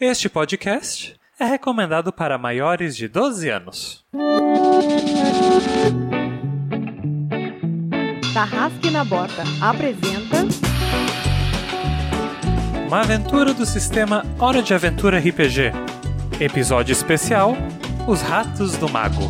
Este podcast é recomendado para maiores de 12 anos. Tarrasque na Bota apresenta Uma aventura do sistema Hora de Aventura RPG. Episódio especial: Os Ratos do Mago.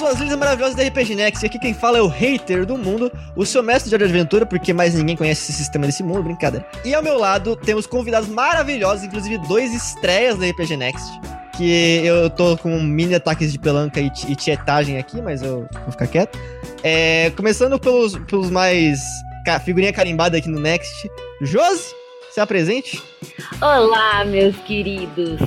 E lindas e maravilhosas da RPG Next, aqui quem fala é o hater do mundo, o seu mestre de aventura, porque mais ninguém conhece esse sistema desse mundo, brincadeira. E ao meu lado temos convidados maravilhosos, inclusive dois estreias da RPG Next, que eu tô com mini ataques de pelanca e, e tietagem aqui, mas eu vou ficar quieto. É, começando pelos, pelos mais figurinha carimbada aqui no Next, Josi, se apresente. Olá, meus queridos.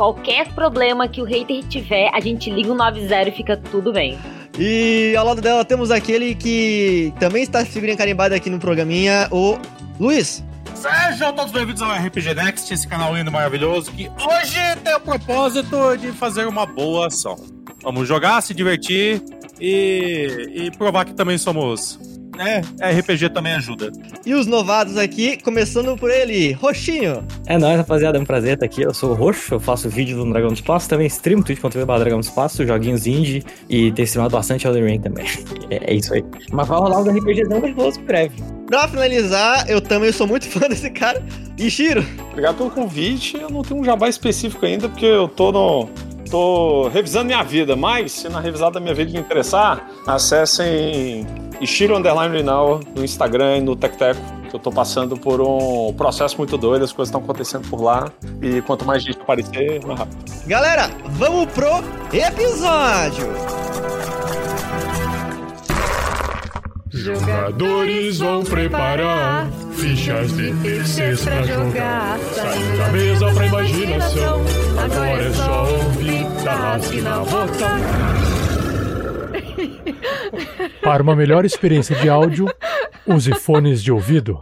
Qualquer problema que o hater tiver, a gente liga o 90 e fica tudo bem. E ao lado dela temos aquele que também está figurinha carimbada aqui no programinha, o Luiz. Sejam todos bem-vindos ao RPG Next, esse canal lindo e maravilhoso que hoje tem o propósito de fazer uma boa ação. Vamos jogar, se divertir e, e provar que também somos. É, RPG também ajuda. E os novatos aqui, começando por ele, Roxinho. É nóis, rapaziada, é um prazer estar aqui. Eu sou o Roxo, eu faço vídeo do Dragão do Espaço, também streamo twitch.tv Dragão do Espaço, joguinhos indie e tenho streamado bastante Elden Ring também. É, é isso aí. Mas vai rolar um RPGzão nervoso em breve. Pra finalizar, eu também sou muito fã desse cara, Ishiro. Obrigado pelo convite. Eu não tenho um jabá específico ainda, porque eu tô no. Tô revisando minha vida, mas se na revisada da minha vida interessar, acessem Ishiro Underline no Instagram e no TecTeco. Eu tô passando por um processo muito doido, as coisas estão acontecendo por lá. E quanto mais gente aparecer, mais rápido. Galera, vamos pro episódio. Jogadores vão preparar fichas de terceiros pra jogar. Saindo da mesa pra imaginação. Agora é só ouvir Tarrasque na bota. Para uma melhor experiência de áudio, use fones de ouvido.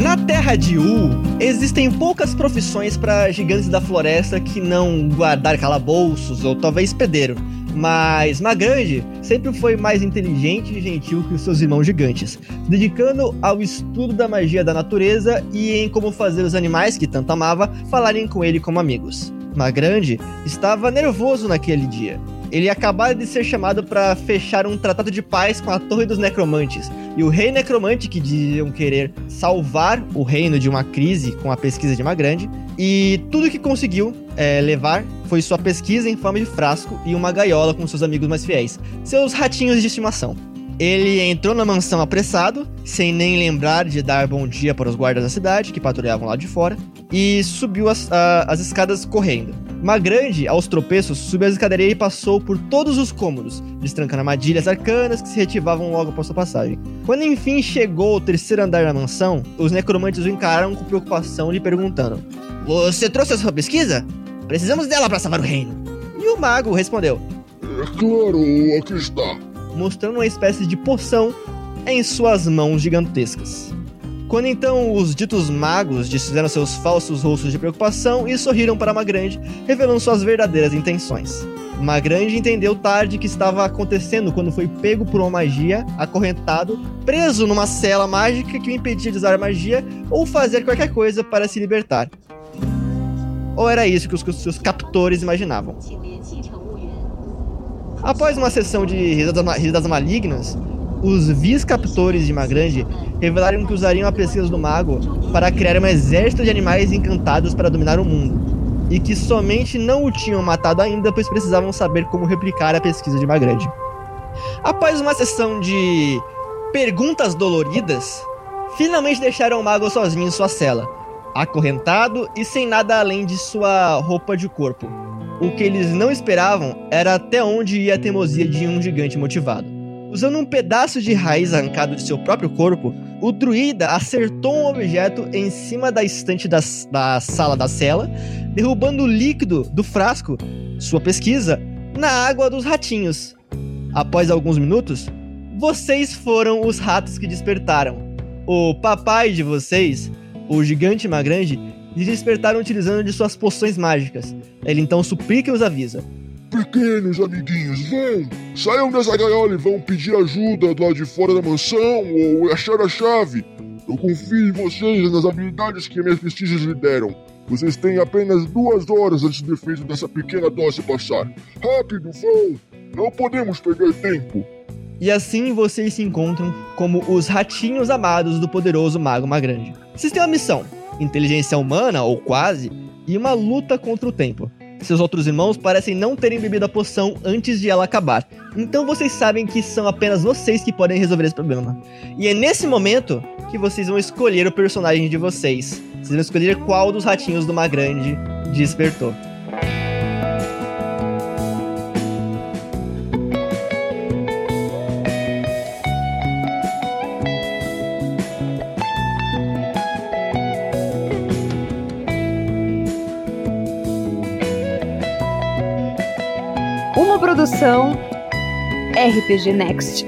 Na Terra de U, existem poucas profissões para gigantes da floresta que não guardar calabouços ou talvez pedeiro. Mas Magrande sempre foi mais inteligente e gentil que os seus irmãos gigantes, dedicando ao estudo da magia da natureza e em como fazer os animais que tanto amava falarem com ele como amigos. Magrande estava nervoso naquele dia. Ele acabara de ser chamado para fechar um tratado de paz com a Torre dos Necromantes, e o Rei Necromante, que diziam querer salvar o reino de uma crise com a pesquisa de Magrande, e tudo que conseguiu é, levar foi sua pesquisa em forma de frasco e uma gaiola com seus amigos mais fiéis, seus ratinhos de estimação. Ele entrou na mansão apressado, sem nem lembrar de dar bom dia para os guardas da cidade, que patrulhavam lá de fora, e subiu as, a- as escadas correndo. Magrande, aos tropeços, subiu a escadaria e passou por todos os cômodos, destrancando armadilhas arcanas que se retivavam logo após sua passagem. Quando enfim chegou ao terceiro andar da mansão, os necromantes o encararam com preocupação, lhe perguntando: Você trouxe a sua pesquisa? Precisamos dela para salvar o reino. E o mago respondeu: Claro, aqui está. Mostrando uma espécie de poção em suas mãos gigantescas. Quando então os ditos magos desfizeram seus falsos rostos de preocupação e sorriram para Magrande, revelando suas verdadeiras intenções. Magrande entendeu tarde que estava acontecendo quando foi pego por uma magia, acorrentado, preso numa cela mágica que o impedia de usar magia ou fazer qualquer coisa para se libertar. Ou era isso que os seus captores imaginavam? Após uma sessão de risadas, ma- risadas malignas, os vice-captores de Magrande revelaram que usariam a pesquisa do mago para criar um exército de animais encantados para dominar o mundo. E que somente não o tinham matado ainda, pois precisavam saber como replicar a pesquisa de Magrande. Após uma sessão de perguntas doloridas, finalmente deixaram o mago sozinho em sua cela, acorrentado e sem nada além de sua roupa de corpo. O que eles não esperavam era até onde ia a teimosia de um gigante motivado. Usando um pedaço de raiz arrancado de seu próprio corpo, o druida acertou um objeto em cima da estante da, da sala da cela, derrubando o líquido do frasco, sua pesquisa, na água dos ratinhos. Após alguns minutos, vocês foram os ratos que despertaram. O papai de vocês, o gigante Magrande, lhes despertaram utilizando de suas poções mágicas. Ele então suplica e os avisa. Pequenos amiguinhos, vão! Saiam dessa gaiola e vão pedir ajuda do lado de fora da mansão ou achar a chave. Eu confio em vocês e nas habilidades que minhas pesquisas lhe deram. Vocês têm apenas duas horas antes do efeito dessa pequena dose passar. Rápido, vão! Não podemos perder tempo. E assim vocês se encontram como os ratinhos amados do poderoso Mago Magrande. Vocês têm uma missão: inteligência humana, ou quase, e uma luta contra o tempo. Seus outros irmãos parecem não terem bebido a poção antes de ela acabar. Então vocês sabem que são apenas vocês que podem resolver esse problema. E é nesse momento que vocês vão escolher o personagem de vocês. Vocês vão escolher qual dos ratinhos do Magrande despertou. Produção RPG Next.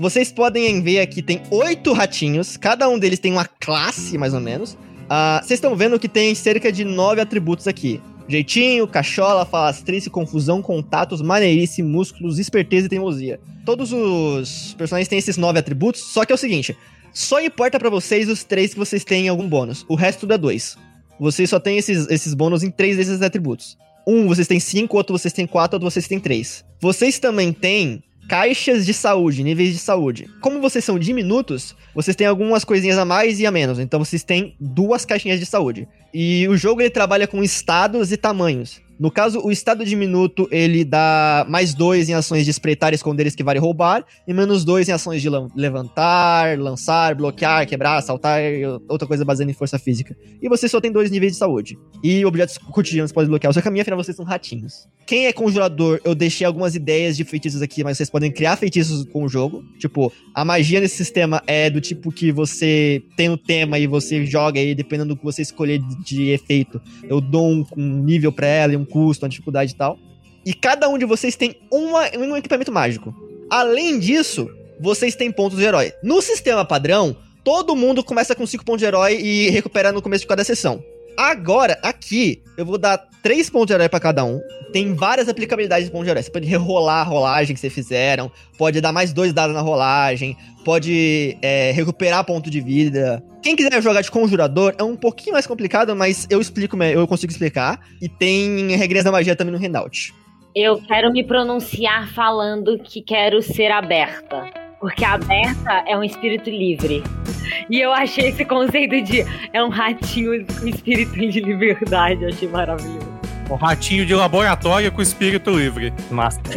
Vocês podem ver aqui, tem oito ratinhos, cada um deles tem uma classe, mais ou menos. Ah, Vocês estão vendo que tem cerca de nove atributos aqui. Jeitinho, cachola, falastrice, confusão, contatos, maneirice, músculos, esperteza e teimosia. Todos os personagens têm esses nove atributos, só que é o seguinte, só importa pra vocês os três que vocês têm algum bônus. O resto é dois. Vocês só têm esses, esses bônus em três desses atributos. Um, vocês têm cinco, outro vocês têm quatro, outro vocês têm três. Vocês também têm caixas de saúde, níveis de saúde. Como vocês são diminutos, vocês têm algumas coisinhas a mais e a menos. Então vocês têm duas caixinhas de saúde. E o jogo ele trabalha com estados e tamanhos. No caso, o estado diminuto, ele dá mais dois em ações de espreitar, esconder, esquivar e roubar, e menos dois em ações de levantar, lançar, bloquear, quebrar, saltar, e outra coisa baseada em força física. E você só tem dois níveis de saúde. E objetos cotidianos podem bloquear o seu caminho, afinal vocês são ratinhos. Quem é conjurador, eu deixei algumas ideias de feitiços aqui, mas vocês podem criar feitiços com o jogo. Tipo, a magia nesse sistema é do tipo que você tem o tema e você joga aí, dependendo do que você escolher de, efeito. Eu dou um, um nível pra ela um custo, uma dificuldade e tal. E cada um de vocês tem uma, um equipamento mágico. Além disso, vocês têm pontos de herói. No sistema padrão, todo mundo começa com 5 pontos de herói e recupera no começo de cada sessão. Agora, aqui, eu vou dar 3 pontos de herói pra cada um. Tem várias aplicabilidades de pontos de herói. Você pode rerolar a rolagem que vocês fizeram, pode dar mais dois dados na rolagem, pode é, recuperar ponto de vida. Quem quiser jogar de conjurador é um pouquinho mais complicado, mas eu explico, me- eu consigo explicar. E tem regras da magia também no handout. Eu quero me pronunciar falando que quero ser aberta. Porque aberta é um espírito livre. E eu achei esse conceito de é um ratinho com espírito de liberdade. Eu achei maravilhoso. Um ratinho de laboratório com espírito livre. Massa.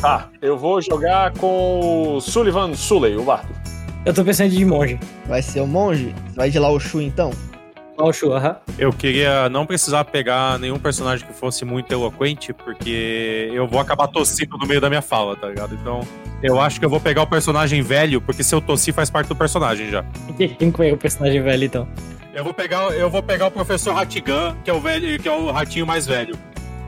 Tá, eu vou jogar com o Sullivan Sully, o bardo. Eu tô pensando de monge. Vai ser o monge? Você vai de lá o Shu então? Ó, o Shu, aham. Eu queria não precisar pegar nenhum personagem que fosse muito eloquente, porque eu vou acabar tossindo no meio da minha fala, tá ligado? Então, eu acho que eu vou pegar o personagem velho, porque se eu tossir faz parte do personagem já. Quem que é o personagem velho, então? Eu vou pegar, eu vou pegar o professor Ratigan, que é o velho, que é o ratinho mais velho.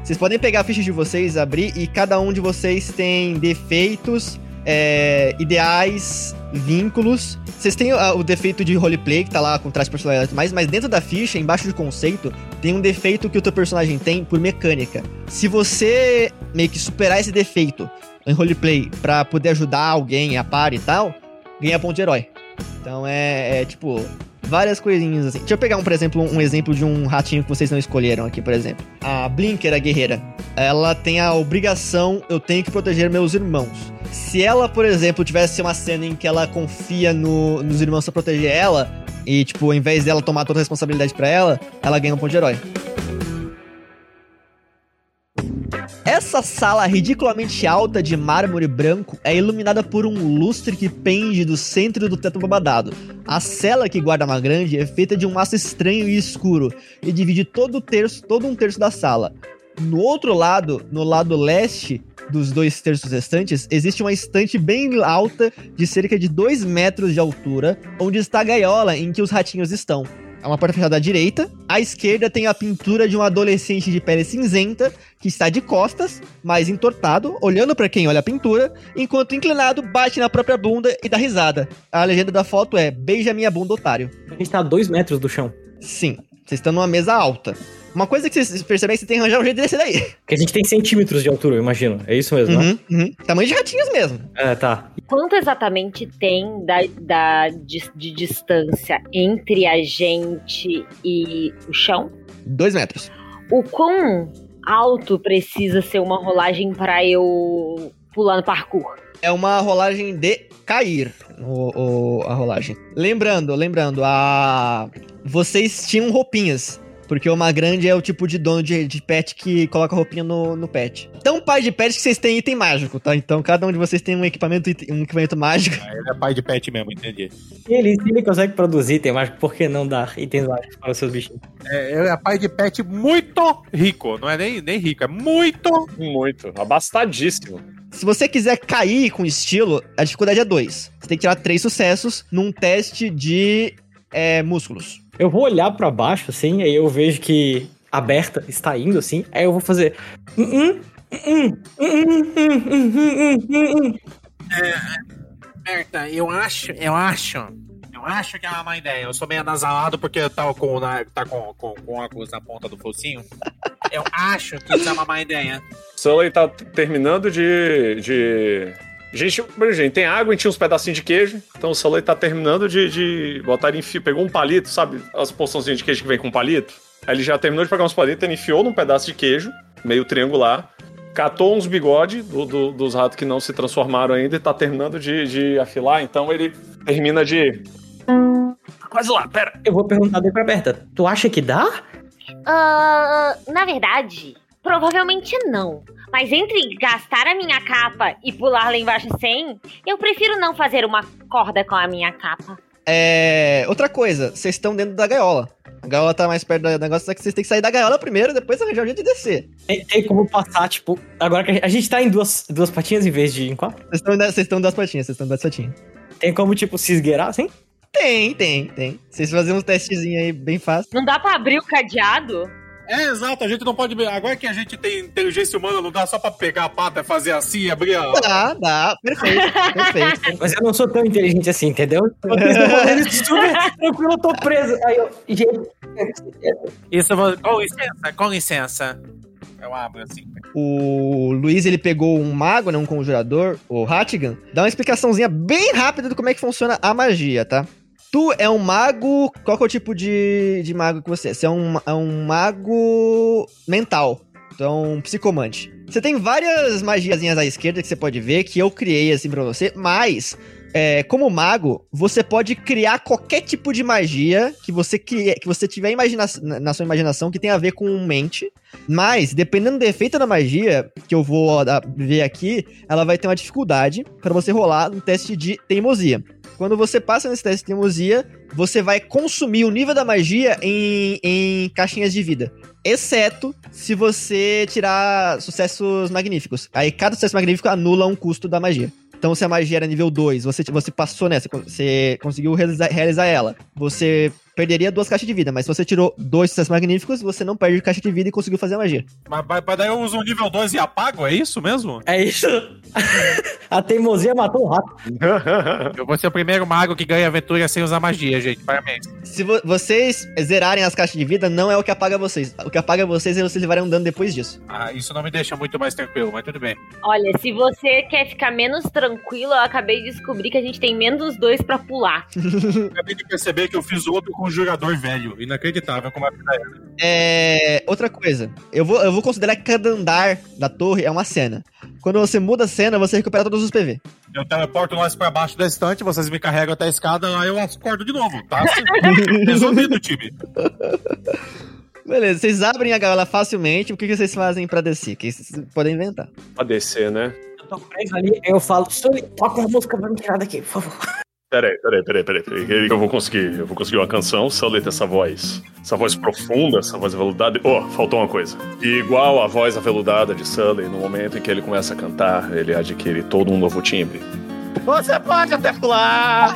Vocês podem pegar a ficha de vocês, abrir, e cada um de vocês tem defeitos, é, ideais, vínculos. Vocês têm ah, o defeito de roleplay, que tá lá com traço de personalidade mais, mas dentro da ficha, embaixo de conceito, tem um defeito que o teu personagem tem por mecânica. Se você meio que superar esse defeito em roleplay pra poder ajudar alguém a par e tal, ganha ponto de herói. Então é, é, tipo várias coisinhas assim. Deixa eu pegar um, por exemplo, um exemplo de um ratinho que vocês não escolheram aqui, por exemplo. A Blinker, a guerreira, ela tem a obrigação, eu tenho que proteger meus irmãos. Se ela, por exemplo, tivesse uma cena em que ela confia no- nos irmãos pra proteger ela, e, tipo, ao invés dela tomar toda a responsabilidade pra ela, ela ganha um ponto de herói. Essa sala ridiculamente alta de mármore branco é iluminada por um lustre que pende do centro do teto babadado. A cela que guarda a grande é feita de um aço estranho e escuro e divide todo, terço, todo um terço da sala. No outro lado, no lado leste dos dois terços restantes, existe uma estante bem alta de cerca de 2 metros de altura, onde está a gaiola em que os ratinhos estão. É uma porta fechada à direita. À esquerda tem a pintura de um adolescente de pele cinzenta que está de costas, mais entortado, olhando para quem olha a pintura, enquanto inclinado bate na própria bunda e dá risada. A legenda da foto é Beija minha bunda, otário. A gente tá a dois metros do chão. Sim, vocês estão numa mesa alta. Uma coisa que vocês percebem é que você tem que arranjar um jeito desse daí. Que a gente tem centímetros de altura, eu imagino. É isso mesmo, né? Uhum, uhum. Tamanho de ratinhos mesmo. É, tá. Quanto exatamente tem da, da, de, de distância entre a gente e o chão? Dois metros. O quão alto precisa ser uma rolagem pra eu pular no parkour? É uma rolagem de cair. O, o- a rolagem. Lembrando, lembrando, a. Vocês tinham roupinhas. Porque uma grande é o tipo de dono de, de pet que coloca roupinha no, no pet. Tão pai de pet que vocês têm item mágico, tá? Então cada um de vocês tem um equipamento, um equipamento mágico. Ah, Ele é pai de pet mesmo, entendi. Se ele, se ele consegue produzir item mágico, por que não dar itens mágicos para os seus bichinhos? É, ele é pai de pet muito rico. Não é nem, nem rico, é muito. Muito. Abastadíssimo. Se você quiser cair com estilo, a dificuldade é 2. Você tem que tirar três sucessos num teste de é, músculos. Eu vou olhar para baixo, assim, aí eu vejo que a Berta está indo, assim, aí eu vou fazer. Berta, eu acho, eu acho. Eu acho que é uma má ideia. Eu sou meio anasalado porque eu tava com, na, tá com, com, com óculos na ponta do focinho. Eu acho que isso é uma má ideia. Sully tá terminando de, de Gente, gente, tem água e tinha uns pedacinhos de queijo. Então o Sully tá terminando de, de botar ele em fio. Pegou um palito, sabe? As porçãozinhas de queijo que vem com palito. Aí ele já terminou de pegar uns palitos, ele enfiou num pedaço de queijo, meio triangular. Catou uns bigode do- do- dos ratos que não se transformaram ainda e tá terminando de, de afilar. Então ele termina de. Quase lá, pera. Eu vou perguntar daí pra Berta. Tu acha que dá? Ah, na verdade, provavelmente não. Mas entre gastar a minha capa e pular lá embaixo sem, eu prefiro não fazer uma corda com a minha capa. É. Outra coisa, vocês estão dentro da gaiola. A gaiola tá mais perto do negócio, só que vocês têm que sair da gaiola primeiro, depois arranjar um jeito de descer. Tem, tem como passar, tipo. Agora que a gente, a gente tá em duas, duas patinhas em vez de em quatro? Vocês estão estão das patinhas, vocês estão das patinhas. Tem como, tipo, se esgueirar assim? Tem, tem, tem. Vocês fazem um testezinho aí bem fácil. Não dá pra abrir o cadeado? É, exato, a gente não pode. Agora que a gente tem inteligência humana, não dá só pra pegar a pata, fazer assim e abrir a. Dá, dá, perfeito, perfeito. Mas eu não sou tão inteligente assim, entendeu? Um tranquilo, eu tô preso. Aí eu. Isso, eu vou- com licença, com licença. Eu abro assim. O Luiz, ele pegou um mago, né, um conjurador, o Hattigan. Dá uma explicaçãozinha bem rápida de como é que funciona a magia, tá? Tu é um mago. Qual que é o tipo de, de mago que você é? Você é um, é um mago mental. Um psicomante. Você tem várias magiazinhas à esquerda que você pode ver, que eu criei assim pra você, mas. é, como mago, você pode criar qualquer tipo de magia que você crie, que você tiver imagina na na sua imaginação que tem a ver com mente. Mas, dependendo do efeito da magia, que eu vou ah, ver aqui, ela vai ter uma dificuldade para você rolar um teste de teimosia. Quando você passa nesse teste de teimosia, você vai consumir o nível da magia em, em caixinhas de vida. Exceto se você tirar sucessos magníficos. Aí cada sucesso magnífico anula um custo da magia. Então, se a magia era nível 2, você, você passou nessa, você conseguiu realizar, realizar ela. Você perderia duas caixas de vida, mas se você tirou dois sucessos magníficos, você não perde caixa de vida e conseguiu fazer a magia. Mas, mas daí eu uso o nível 2 e apago, é isso mesmo? é isso. A teimosia matou um rato. Eu vou ser o primeiro mago que ganha aventura sem usar magia, gente. Parabéns. Se vo- vocês zerarem as caixas de vida, não é o que apaga vocês. O que apaga vocês é vocês levarem um dano depois disso. Ah, isso não me deixa muito mais tranquilo, mas tudo bem. Olha, se você quer ficar menos tranquilo, eu acabei de descobrir que a gente tem menos dois pra pular. Acabei de perceber que eu fiz outro conjurador velho. Inacreditável como é que tá ele. É. Outra coisa. Eu vou, eu vou considerar que cada andar da torre é uma cena. Quando você muda a cena, você recupera todos os PV. Eu teleporto nós pra baixo da estante, vocês me carregam até a escada, aí eu acordo de novo, tá? Resolvido, time. Beleza, vocês abrem a gaiola facilmente. O que, que vocês fazem pra descer? Que vocês podem inventar. Pra descer, né? Eu tô preso ali, eu falo, Sully, toca uma música pra me tirar daqui, por favor. Peraí, peraí, peraí, peraí, peraí. Eu vou conseguir. Eu vou conseguir uma canção. Sully tem essa voz. Essa voz profunda, essa voz aveludada. Oh, faltou uma coisa. E igual a voz aveludada de Sully, no momento em que ele começa a cantar, ele adquire todo um novo timbre. Você pode até pular!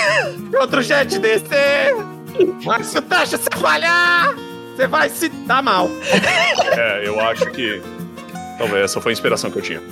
Outro de descer! Mas se o teste você falhar, você vai se dar mal. É, eu acho que. Talvez essa foi a inspiração que eu tinha.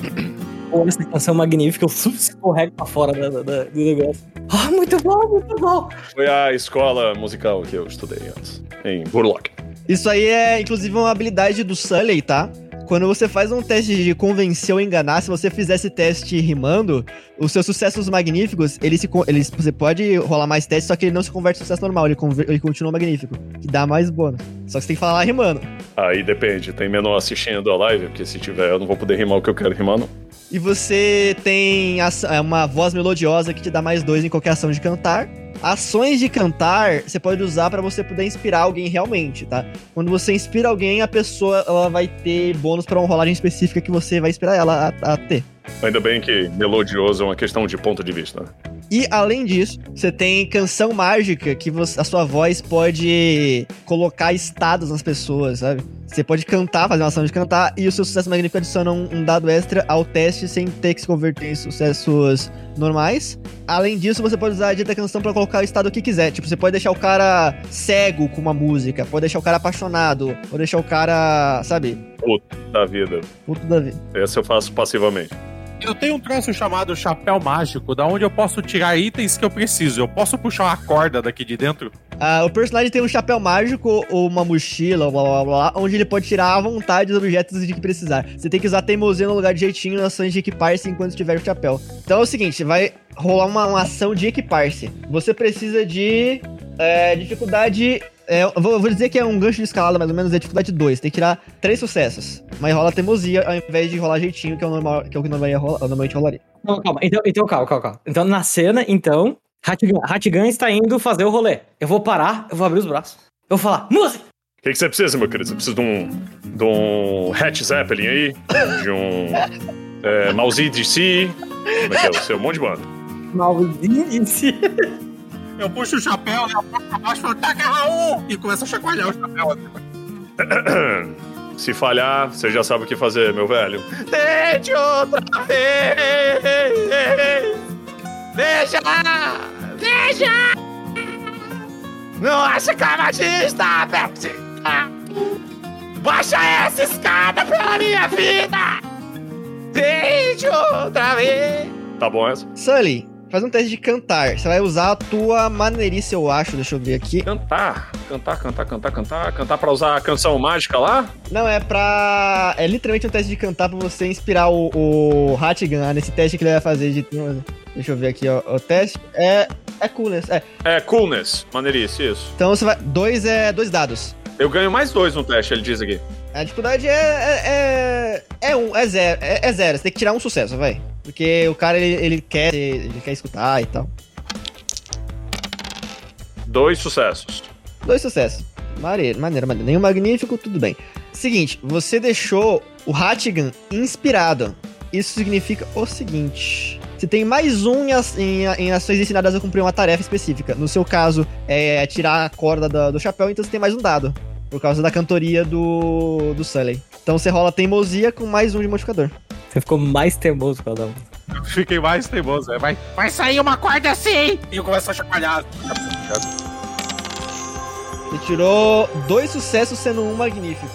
Pô, essa canção magnífica, eu escorrego pra fora da- da- do negócio. Ah, muito bom, muito bom. Foi a escola musical que eu estudei antes, em Burlock. Isso aí é, inclusive, uma habilidade do Sully, tá? Quando você faz um teste de convencer ou enganar, se você fizer esse teste rimando, os seus sucessos magníficos, ele se, eles, você pode rolar mais testes, só que ele não se converte em sucesso normal, ele, conver- ele continua magnífico, que dá mais bônus. Só que você tem que falar rimando. Aí depende, tem menor assistindo a live, porque se tiver eu não vou poder rimar o que eu quero rimar, não. E você tem é, uma voz melodiosa que te dá mais dois em qualquer ação de cantar. Ações de cantar você pode usar pra você poder inspirar alguém realmente, tá? Quando você inspira alguém, a pessoa ela vai ter bônus pra uma rolagem específica que você vai inspirar ela a, a ter. Ainda bem que melodioso é uma questão de ponto de vista. né? E além disso, você tem canção mágica que você- a sua voz pode colocar estados nas pessoas, sabe? Você pode cantar, fazer uma ação de cantar, e o seu sucesso magnífico adiciona um, um dado extra ao teste sem ter que se converter em sucessos normais. Além disso, você pode usar a dita canção pra colocar o estado que quiser. Tipo, você pode deixar o cara cego com uma música, pode deixar o cara apaixonado, pode deixar o cara, sabe, Puto da vida. puto da vida. Essa eu faço passivamente. Eu tenho um troço chamado chapéu mágico, da onde eu posso tirar itens que eu preciso. Eu posso puxar uma corda daqui de dentro? Ah, o personagem tem um chapéu mágico ou uma mochila, blá blá blá, onde ele pode tirar à vontade os objetos de que precisar. Você tem que usar teimosia no lugar de jeitinho ações de equipar-se enquanto estiver o chapéu. Então é o seguinte, vai rolar uma, uma ação de equipar-se. Você precisa de é, dificuldade. É, eu vou, eu vou dizer que é um gancho de escalada, mais ou menos, é dificuldade 2. Tem que tirar três sucessos. Mas rola teimosia ao invés de rolar jeitinho, que é o, normal, que é o que normalmente, rola, normalmente rolaria. Não, calma, então, então calma, calma, calma. Então na cena, então, Hattigan Hattigan está indo fazer o rolê. Eu vou parar, eu vou abrir os braços. Eu vou falar, música! O que, que você precisa, meu querido? Você precisa de um. de um Hatch Zeppelin aí? De um. É, Mauzi DC? Como é que é? O seu? Um monte de banda. Malzinho de si. Eu puxo o chapéu, né? Eu ponho pra baixo e falo, taca Raul! E começa a chacoalhar o chapéu. assim. Se falhar, você já sabe o que fazer, meu velho. Tente outra vez! Deixa! Deixa! Não acha que a magia está aberta? Baixa essa escada pela minha vida! Tente outra vez! Tá bom essa? Sully, faz um teste de cantar. Você vai usar a tua maneirice, eu acho. Deixa eu ver aqui. Cantar, cantar, cantar, cantar, cantar, cantar pra usar a canção mágica lá? Não, é pra. É literalmente um teste de cantar pra você inspirar o, o Hattigan nesse teste que ele vai fazer de. Deixa eu ver aqui, ó. O teste é. É coolness. É. É, coolness, maneirice, isso. Então você vai. Dois é. Dois dados. Eu ganho mais dois no teste, ele diz aqui. A dificuldade é. É, é, é um, é zero. É, é zero. Você tem que tirar um sucesso, vai. Porque o cara ele, ele quer. Ele quer escutar e tal. Dois sucessos. Dois sucessos. Maneiro, maneiro, maneiro. Nenhum magnífico, tudo bem. Seguinte, você deixou o Hattigan inspirado. Isso significa o seguinte. Você tem mais um em, em- em ações ensinadas a cumprir uma tarefa específica. No seu caso, é tirar a corda da- do chapéu, então você tem mais um dado. Por causa da cantoria do, do Sully. Então você rola teimosia com mais um de modificador. Você ficou mais teimoso cada um. Eu Fiquei mais teimoso, né? Vai, vai sair uma corda assim! E eu começo a chacoalhar. Você tirou dois sucessos, sendo um magnífico.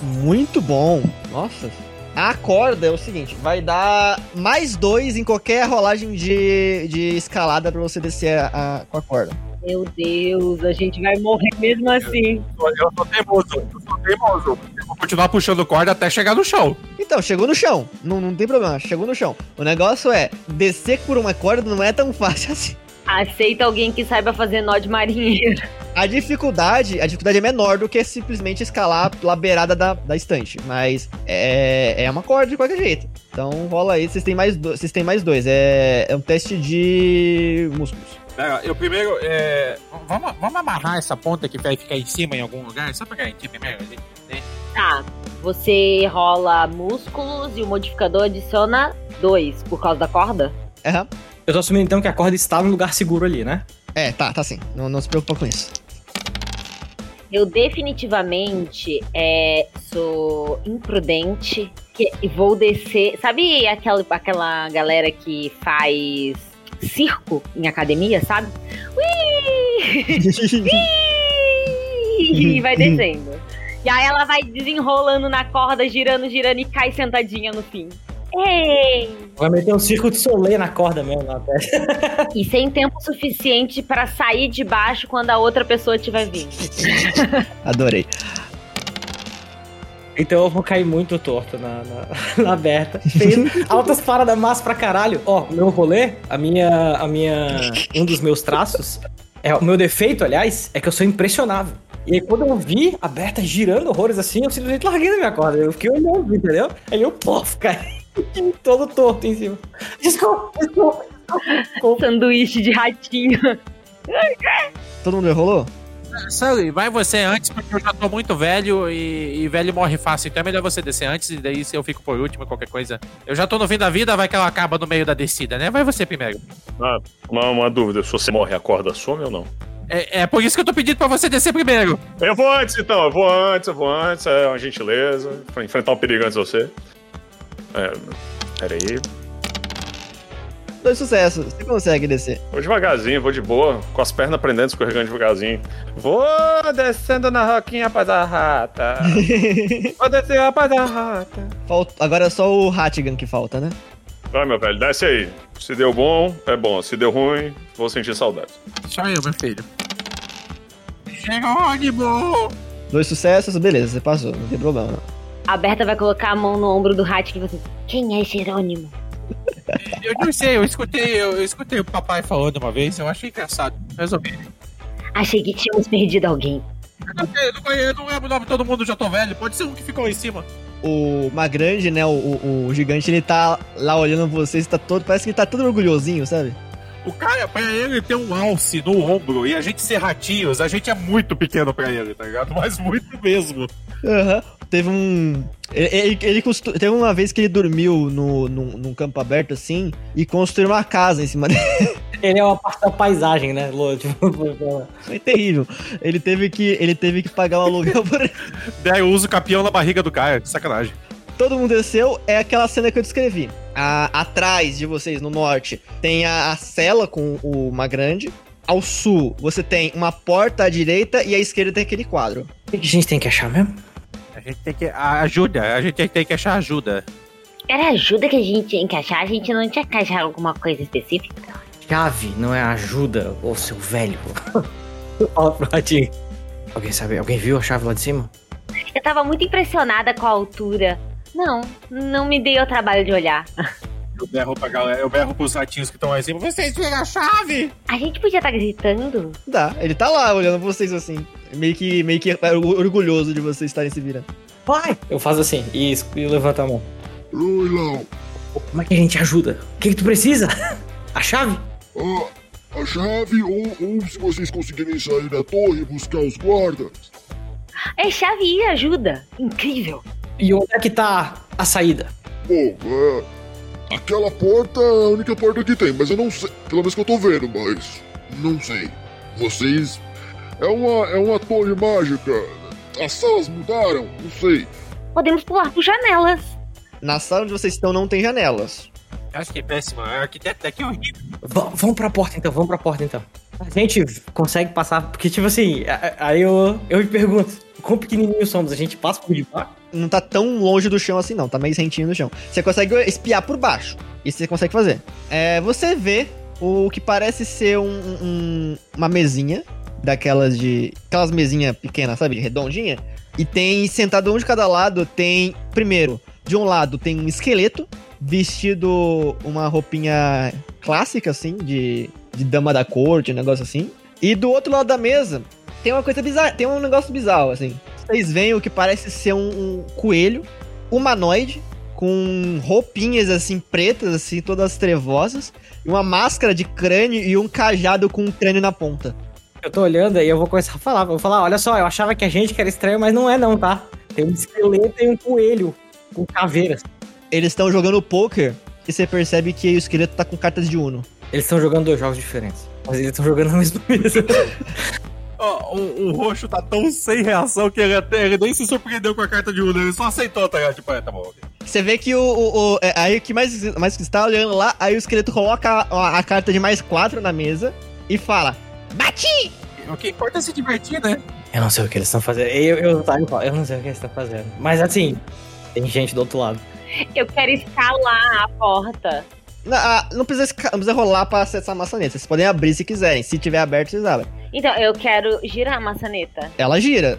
Muito bom. Nossa. A corda é o seguinte: vai dar mais dois em qualquer rolagem de, de escalada pra você descer a, a- com a corda. Meu Deus, a gente vai morrer mesmo assim. Eu sou teimoso, eu sou teimoso. Eu vou continuar puxando corda até chegar no chão. Então, chegou no chão. Não, não tem problema, chegou no chão. O negócio é: descer por uma corda não é tão fácil assim. Aceita alguém que saiba fazer nó de marinheiro. A dificuldade, a dificuldade é menor do que simplesmente escalar pela beirada da, da estante. Mas é, é uma corda de qualquer jeito. Então rola aí, vocês têm mais, do- vocês têm mais dois. É, é um teste de músculos. Pera, eu primeiro. É... Vamos, vamos amarrar essa ponta que vai ficar em cima em algum lugar, só pra garantir primeiro. Tá. Você rola músculos e o modificador adiciona dois por causa da corda? Aham. Eu tô assumindo então que a corda está no lugar seguro ali, né? É, tá, tá sim. Não, não se preocupa com isso. Eu definitivamente é, sou imprudente que, e vou descer. Sabe aquela, aquela galera que faz circo em academia, sabe? Ui! E vai descendo. E aí ela vai desenrolando na corda, girando, girando e cai sentadinha no fim. Ei! Vai meter um circo de soleil na corda mesmo na testa. E sem tempo suficiente pra sair de baixo quando a outra pessoa estiver vindo. Adorei. Então eu vou cair muito torto na, na, na aberta. Fez altas paradas massa pra caralho. Ó, meu rolê, a minha, a minha. Um dos meus traços, é o meu defeito, aliás, é que eu sou impressionável. E aí, quando eu vi a Berta girando horrores assim, eu simplesmente larguei na minha corda. Eu fiquei olhando, entendeu? Aí eu, pof, caí todo torto em cima. Desculpa, desculpa. Sanduíche de ratinho. Todo mundo rolou? Sully, vai você antes, porque eu já tô muito velho e, e velho morre fácil. Então é melhor você descer antes e daí se eu fico por último, qualquer coisa. Eu já tô no fim da vida, vai que ela acaba no meio da descida, né? Vai você primeiro. Ah, uma, uma dúvida, se você morre, a corda some ou não? É, é por isso que eu tô pedindo pra você descer primeiro. Eu vou antes, então. Eu vou antes, eu vou antes. É uma gentileza. Pra enfrentar um perigo antes de você. É, peraí. Dois sucessos. Você consegue descer. Vou devagarzinho, vou de boa. Com as pernas prendendo, escorregando devagarzinho. Vou descendo na roquinha, rapaz da rata. vou descer, rapaz da rata. Falta- Agora é só o Hattigan que falta, né? Vai, meu velho, desce aí. Se deu bom, é bom. Se deu ruim, vou sentir saudade. Só eu, meu filho. Jerônimo! Dois sucessos, beleza, você passou, não tem problema. Não. A Berta vai colocar a mão no ombro do Hat que você. Quem é Jerônimo? Eu não sei, eu escutei, eu, eu escutei o papai falando uma vez, eu achei engraçado. Resolvi. Achei que tínhamos perdido alguém. Eu não, sei, eu não, conheço, eu não lembro o nome de todo mundo, já tô velho. Pode ser um que ficou em cima. O Magrande, né, o, o, o gigante, ele tá lá olhando vocês, tá todo, parece que ele tá todo orgulhosinho, sabe? O cara, pra ele ter um alce no ombro e a gente ser ratinhos, a gente é muito pequeno pra ele, tá ligado? Mas muito mesmo. Aham. Teve um. Ele, ele, constru- Teve uma vez que ele dormiu no, num, num campo aberto assim e construiu uma casa em cima dele. Ele é uma parte da paisagem, né, Lô? Tipo, Foi terrível. Ele teve que, ele teve que pagar o aluguel por. Daí eu uso o capião na barriga do cara, que sacanagem. Todo mundo desceu, é aquela cena que eu descrevi. A- atrás de vocês, no norte, tem a, a cela com o Magrande. Ao sul, você tem uma porta à direita e à esquerda tem aquele quadro. O que a gente tem que achar mesmo? A gente tem que. Ajuda, a gente tem que achar ajuda. Era ajuda que a gente tinha que achar, a gente não tinha que achar alguma coisa específica. Chave não é ajuda, ô seu velho. Fala pro ratinho. Alguém sabe? Alguém viu a chave lá de cima? Eu tava muito impressionada com a altura. Não, não me dei o trabalho de olhar. Eu berro pra galera, eu berro pros ratinhos que estão lá em cima. Vocês viram a chave? A gente podia estar gritando? Dá, ele tá lá olhando vocês assim. Meio que, meio que orgulhoso de vocês estarem se virando. Vai! Eu faço assim e, e levanto a mão. Oi, Lau. Como é que a gente ajuda? O que, que tu precisa? A chave? Ah, a chave, ou, ou se vocês conseguirem sair da torre e buscar os guardas. É chave e ajuda. Incrível. E onde é que tá a saída? Bom, é. Aquela porta é a única porta que tem, mas eu não sei. Pelo menos que eu tô vendo, mas. Não sei. Vocês. É uma, é uma torre mágica. As salas mudaram? Não sei. Podemos pular por janelas. Na sala onde vocês estão não tem janelas. Acho que é péssimo. A arquiteto daqui é horrível. V- vamos pra porta então, vamos pra porta então. A gente consegue passar, porque tipo assim, aí eu, eu me pergunto, quão pequenininhos somos? A gente passa por debaixo? Não tá tão longe do chão assim, não. Tá meio rentinho no chão. Você consegue espiar por baixo. Isso você consegue fazer. É, você vê o que parece ser um, um- uma mesinha. Daquelas de. Aquelas mesinhas pequenas, sabe? Redondinha. E tem, sentado um de cada lado, tem. Primeiro, de um lado tem um esqueleto. Vestido uma roupinha clássica, assim, de, de dama da corte, um negócio assim. E do outro lado da mesa tem uma coisa bizarra, tem um negócio bizarro, assim. Vocês veem o que parece ser um, um coelho humanoide com roupinhas assim pretas, assim, todas trevosas, e uma máscara de crânio e um cajado com um crânio na ponta. Eu tô olhando aí, eu vou começar a falar. Vou falar, olha só, eu achava que a gente que era estranho, mas não é não, tá? Tem um esqueleto e um coelho com caveiras. Eles estão jogando poker e você percebe que o esqueleto tá com cartas de Uno. Eles estão jogando dois jogos diferentes. Mas eles estão jogando na mesma mesa. Ó, o, o roxo tá tão sem reação que ele, até, ele nem se surpreendeu com a carta de Uno, ele só aceitou, tá ligado? Tipo, é, tá bom. ok. Você vê que o. o- o- é, aí o que mais, mais que está olhando lá, aí o esqueleto coloca a, a carta de mais quatro na mesa e fala: Bati! O que importa é se divertir, né? eu não sei o que eles estão fazendo. Eu, eu, tá, eu, eu não sei o que eles estão fazendo. Mas assim, tem gente do outro lado. Eu quero escalar a porta. Não, ah, não precisa, não precisa rolar pra acessar a maçaneta. Vocês podem abrir se quiserem. Se tiver aberto, vocês abrem. Então, eu quero girar a maçaneta. Ela gira.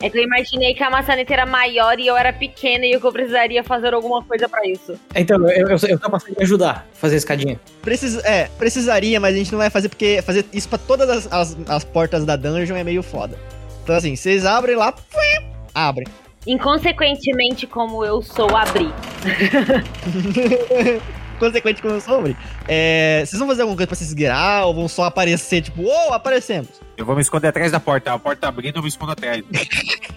É que eu imaginei que a maçaneta era maior e eu era pequena e eu precisaria fazer alguma coisa pra isso. Então, eu, eu, eu tô passando de ajudar a fazer a escadinha. Precisa, é, precisaria, mas a gente não vai fazer porque fazer isso pra todas as, as, as portas da dungeon é meio foda. Então assim, vocês abrem lá, abrem. Inconsequentemente, como eu sou, abri. Consequente como eu sobre. É, vocês vão fazer alguma coisa pra se esgueirar ou vão só aparecer, tipo, ô, aparecemos? Eu vou me esconder atrás da porta. A porta tá abrindo, eu me escondo atrás.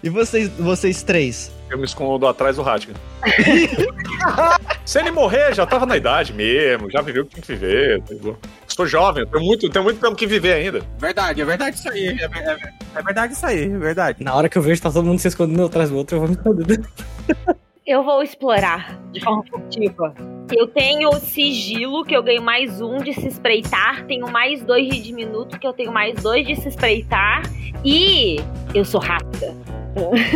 E vocês, vocês três? Eu me escondo atrás do Ratkin. Se ele morrer, já tava na idade mesmo, já viveu o que tinha que viver. entendeu? Sou jovem, tenho muito, tenho muito pelo que viver ainda. Verdade, é verdade isso aí. É, é- é verdade isso aí, é verdade. Na hora que eu vejo tá todo mundo se escondendo atrás do outro, eu vou me esconder. Eu vou explorar de forma furtiva. Eu tenho sigilo, que eu ganho mais um de se espreitar. Tenho mais dois de diminuto, que eu tenho mais dois de se espreitar. E eu sou rápida.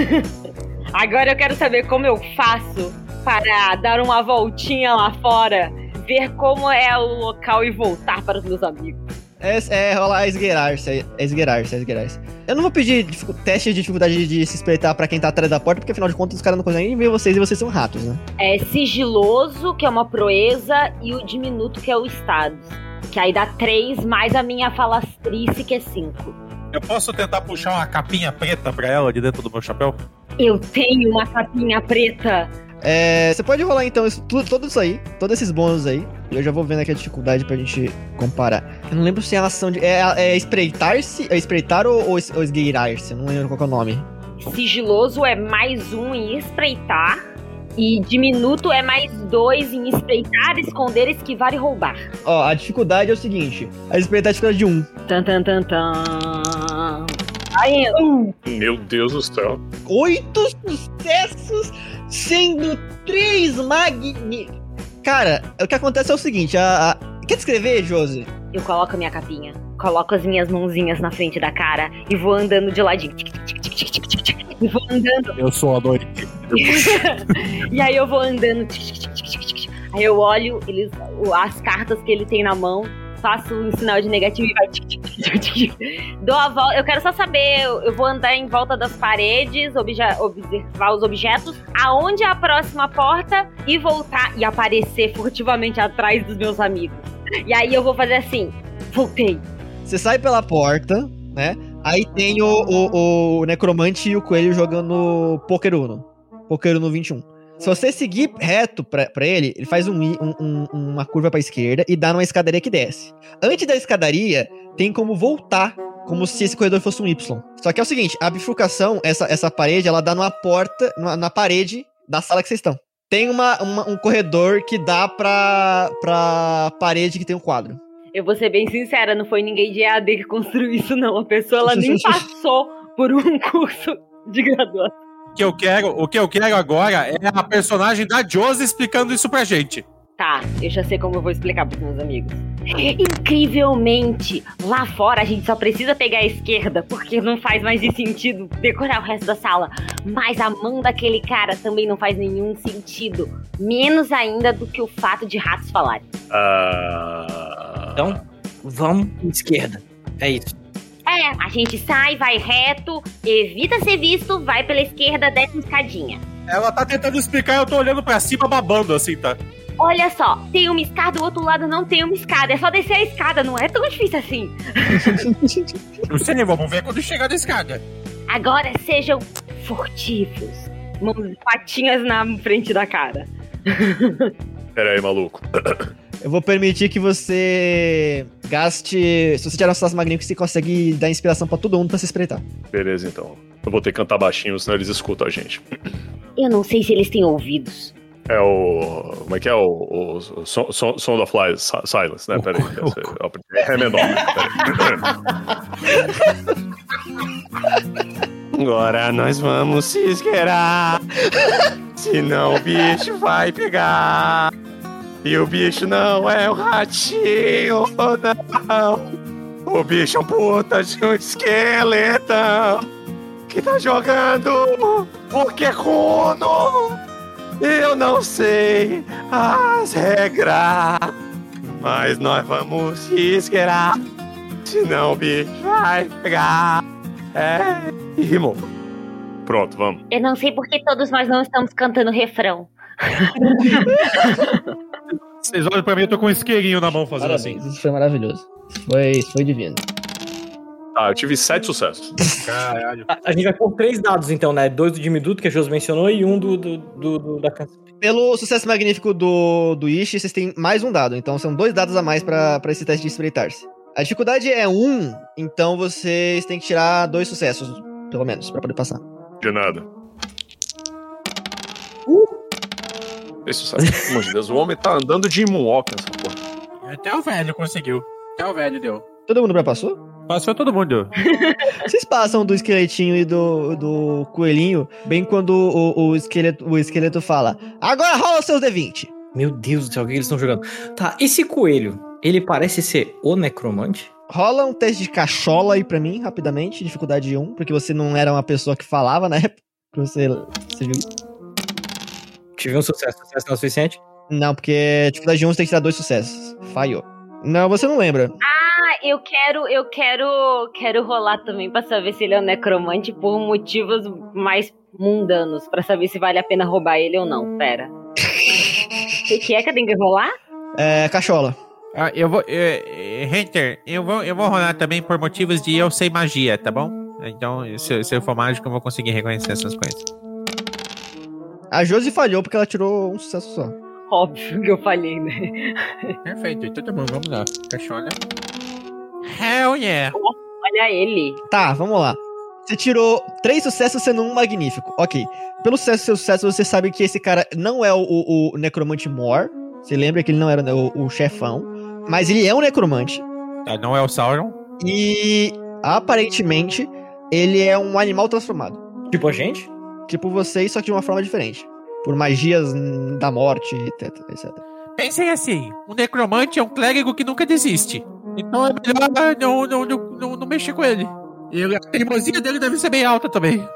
Agora eu quero saber como eu faço para dar uma voltinha lá fora, ver como é o local e voltar para os meus amigos. É, é rolar esgueirar-se, é esgueirar-se, é esgueirar-se. Eu não vou pedir teste de dificuldade de se espreitar pra quem tá atrás da porta, porque afinal de contas os caras não conseguem ver vocês e vocês são ratos, né? É sigiloso, que é uma proeza, e o diminuto, que é o status. Que aí dá três mais a minha falastrice, que é cinco. Eu posso tentar puxar uma capinha preta pra ela de dentro do meu chapéu? Eu tenho uma capinha preta. É, você pode rolar então isso, tudo, tudo isso aí, todos esses bônus aí. E eu já vou vendo aqui a dificuldade pra gente comparar. Eu não lembro se é a ação de. É, é espreitar-se? É espreitar ou, ou, ou esgueirar-se? Eu não lembro qual que é o nome. Sigiloso é mais um em espreitar. E diminuto é mais dois em espreitar, esconder, esquivar e roubar. Ó, a dificuldade é o seguinte: a espreitar é a dificuldade de 1. Tan, tan, tan, tan. Aí, Meu Deus do céu. Oito sucessos, sendo três magníficos. Cara, o que acontece é o seguinte: a, a- Quer descrever, Josi? eu coloco a minha capinha, coloco as minhas mãozinhas na frente da cara e vou andando de ladinho. Tic, tic, tic, tic, tic, tic, tic, tic, E vou andando. Eu sou a noite. e aí eu vou andando. tic, tic, tic, tic, tic, tic. Aí eu olho eles, o- as cartas que ele tem na mão, faço um sinal de negativo e vai. Dou a volta. Eu quero só saber, eu, vou andar em volta das paredes, observar os objetos, aonde é a próxima porta e voltar e aparecer furtivamente atrás dos meus amigos. E aí eu vou fazer assim. Voltei. Você sai pela porta, né? Aí tem o, o, o necromante e o coelho jogando Poker Uno. Poker Uno 21. Se você seguir reto pra, pra ele, ele faz um um- um- uma curva pra esquerda e dá numa escadaria que desce. Antes da escadaria, tem como voltar, como se esse corredor fosse um Y. Só que é o seguinte, a bifurcação, essa, essa parede, ela dá numa porta, na, na parede da sala que vocês estão. Tem uma, uma- um corredor que dá pra, pra parede que tem um quadro. Eu vou ser bem sincera, não foi ninguém de EAD que construiu isso, não. A pessoa ela nem passou por um curso de graduação. O que eu quero, o que eu quero agora é a personagem da Josie explicando isso pra gente. Tá, eu já sei como eu vou explicar pros meus amigos. Incrivelmente, lá fora a gente só precisa pegar a esquerda, porque não faz mais de sentido decorar o resto da sala. Mas a mão daquele cara também não faz nenhum sentido. Menos ainda do que o fato de ratos falarem. Ah, Então, vamos pra esquerda. É isso. É, a gente sai, vai reto, evita ser visto, vai pela esquerda, desce uma escadinha. Ela tá tentando explicar, eu tô olhando pra cima babando assim, tá? Olha só, tem uma escada, do outro lado não tem uma escada. É só descer a escada, não é tão difícil assim. Não sei, vamos ver quando chegar na escada. Agora sejam furtivos. Mãos, patinhas na frente da cara. pera aí, maluco. Eu vou permitir que você gaste. Se você tirar um sucesso magnífico, você consegue dar inspiração pra todo mundo pra se espreitar. Beleza, então. Eu vou ter que cantar baixinho, senão eles escutam a gente. Eu não sei se eles têm ouvidos. É o. Como é que é? O, o, o Son- Son- Sound of Lies, Si- Silence, né? Peraí. esse- É menor. Peraí. Agora nós vamos se esquerar. Senão o bicho vai pegar. E o bicho não é o ratinho, não. O bicho é um puta de um esqueletão que tá jogando Pokécono. Eu não sei as regras, mas nós vamos se esquerar. Senão o bicho vai pegar. É, e rimou. Pronto, vamos. Eu não sei por que todos nós não estamos cantando refrão. Vocês olham pra mim, eu tô com um isqueirinho na mão fazendo Parabéns, assim. isso foi maravilhoso. Foi, foi divino. Tá, eu tive sete sucessos. Caralho. A, a gente vai pôr três dados, então, né? Dois do Diminuto, que a Jos mencionou, e um do, do, do- do- da canção. Pelo sucesso magnífico do, do Ishi, vocês têm mais um dado. Então são dois dados a mais pra pra esse teste de espreitar-se. A dificuldade é um, então vocês têm que tirar dois sucessos, pelo menos, pra poder passar. De nada. Esse sucesso. Pelo amor de Deus, o homem tá andando de moonwalk nessa porra. Até o velho conseguiu. Até o velho deu. Todo mundo já passou? Passou todo mundo. Vocês passam do esqueletinho e do, do coelhinho, bem quando o, o, esqueleto, o esqueleto fala: Agora rola os seus D20. Meu Deus do céu, o que eles estão jogando? Tá, esse coelho, ele parece ser o necromante? Rola um teste de cachola aí pra mim, rapidamente, dificuldade 1, porque você não era uma pessoa que falava na época. Você, você viu? Tive um sucesso, sucesso não é o suficiente? Não, porque dificuldade 1 você tem que tirar dois sucessos. Falhou. Não, você não lembra. Ah, eu quero, eu quero, quero rolar também pra saber se ele é um necromante por motivos mais mundanos, pra saber se vale a pena roubar ele ou não. Pera. O que, que é que eu tenho que rolar? É, cachola. Ah, eu vou. eh, eh, Hunter, eu vou, eu vou rolar também por motivos de eu sei magia, tá bom? Então, se, se eu for mágico, eu vou conseguir reconhecer essas coisas. A Josi falhou porque ela tirou um sucesso só. Óbvio que eu falhei, né? Perfeito, então tá bom, vamos lá. Cachola. Hell yeah! Olha ele. Tá, vamos lá. Você tirou três sucessos sendo um magnífico. Ok. Pelo sucesso do seu sucesso, você sabe que esse cara não é o, o, o necromante Mor. Você lembra que ele não era o, o chefão. Mas ele é um necromante. Tá, não é o Sauron? E aparentemente ele é um animal transformado. Tipo a gente? Tipo vocês, só que de uma forma diferente. Por magias da morte, etc. etc. Pensem assim: um necromante é um clérigo que nunca desiste. Então é melhor não, não, não, não, não mexer com ele. E a teimosia dele deve ser bem alta também.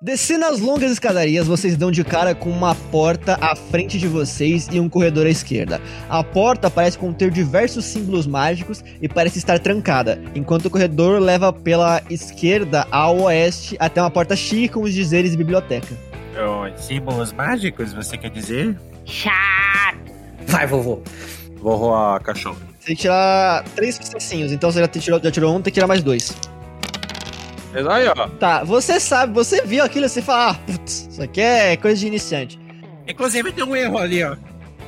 Descendo as longas escadarias, vocês dão de cara com uma porta à frente de vocês e um corredor à esquerda. A porta parece conter diversos símbolos mágicos e parece estar trancada, enquanto o corredor leva pela esquerda ao oeste até uma porta chique com os dizeres biblioteca. Oh, símbolos mágicos, você quer dizer? Chato. Vai, vovô. Vou rolar a cachorro. Você tem que tirar três sucessinhos, então você já tirou, já tirou um, tem que tirar mais dois. Aí, ó. Tá, você sabe, você viu aquilo, você fala, ah, putz, isso aqui é coisa de iniciante. Inclusive tem um erro ali, ó.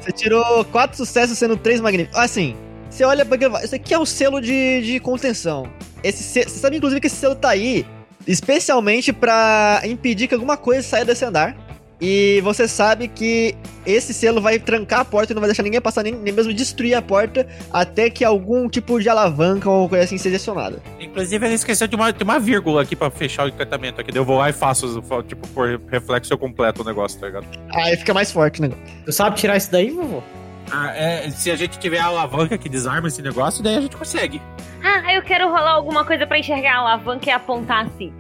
Você tirou quatro sucessos sendo três magníficos. Assim, você olha pra aquilo, isso aqui é um selo de, de contenção. Esse se- você sabe, inclusive, que esse selo tá aí especialmente pra impedir que alguma coisa saia desse andar. E você sabe que esse selo vai trancar a porta e não vai deixar ninguém passar, nem, nem mesmo destruir a porta, até que algum tipo de alavanca ou coisa assim seja acionada. Inclusive, ele esqueceu de uma, de uma vírgula aqui pra fechar o encantamento aqui. daí Eu vou lá e faço, tipo, por reflexo eu completo o negócio, tá ligado? Aí fica mais forte o negócio. Tu sabe tirar isso daí, vovô? Ah, é, se a gente tiver a alavanca que desarma esse negócio, daí a gente consegue. Ah, eu quero rolar alguma coisa pra enxergar a alavanca e apontar assim.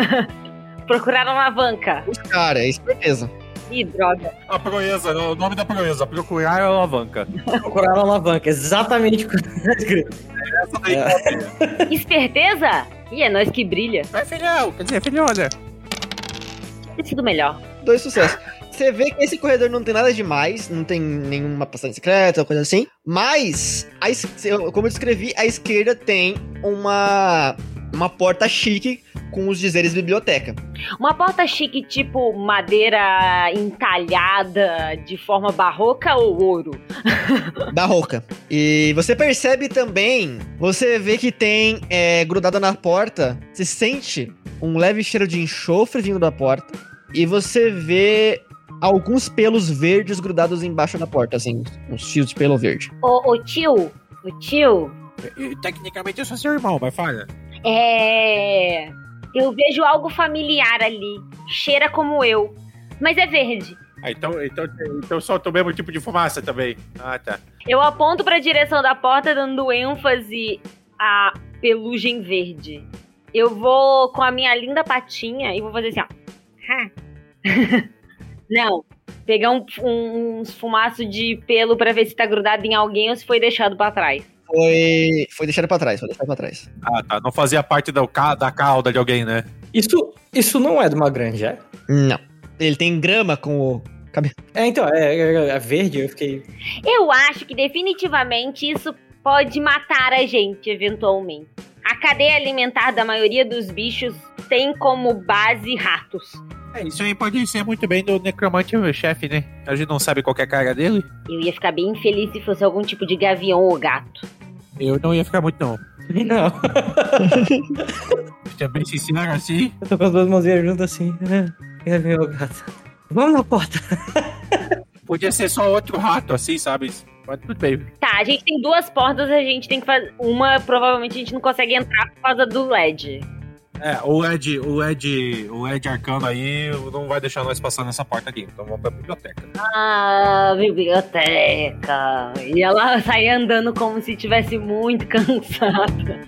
Procurar a alavanca. Os cara, é esperteza. Ih, droga. A proeza, o nome da proeza, procurar a alavanca. Procurar a alavanca, exatamente o que tá escrito. Essa daí é. Esperteza? Ih, é nós que brilha. Vai, filhão, quer dizer, filhona. Tem sido melhor. Dois sucessos. Você vê que esse corredor não tem nada demais, não tem nenhuma passagem secreta ou coisa assim, mas, a como eu descrevi, à esquerda tem uma, uma porta chique com os dizeres biblioteca. Uma porta chique, tipo madeira entalhada de forma barroca ou ouro? Barroca. E você percebe também, você vê que tem é, grudada na porta, você sente um leve cheiro de enxofre vindo da porta. E você vê alguns pelos verdes grudados embaixo da porta, assim, uns fios de pelo verde. Ô, ô tio, o tio, tecnicamente eu sou seu irmão, mas fala. É. Eu vejo algo familiar ali. Cheira como eu. Mas é verde. Ah, então, então, então solta o mesmo tipo de fumaça também. Ah, tá. Eu aponto pra direção da porta, dando ênfase à pelugem verde. Eu vou com a minha linda patinha e vou fazer assim, ó. Não. Pegar um, um, uns fumaços de pelo pra ver se tá grudado em alguém ou se foi deixado pra trás. Foi, foi deixado pra trás, foi deixado pra trás. Ah, tá. Não fazia parte da, ca- da cauda de alguém, né? Isso, isso não é de uma grande, é? Não. Ele tem grama com o cabelo. É, então, é, é- é verde, eu fiquei. Eu acho que definitivamente isso pode matar a gente, eventualmente. A cadeia alimentar da maioria dos bichos tem como base ratos. É, isso aí pode ser muito bem do necromante chefe, né? A gente não sabe qual que é a cara dele. Eu ia ficar bem feliz se fosse algum tipo de gavião ou gato. Eu não ia ficar muito, não. Não. Ser bem sincero assim. Eu tô com as duas mãozinhas juntas assim. É, meu gato. Vamos na porta. Podia ser só outro rato, assim, sabe? Mas tudo bem. Tá, a gente tem duas portas, a gente tem que fazer. Uma, provavelmente a gente não consegue entrar por causa do LED. É, o Ed, o Ed, o Ed Arcano aí não vai deixar nós passar nessa porta aqui. Então vamos pra biblioteca. Ah, biblioteca. E ela sai andando como se estivesse muito cansada.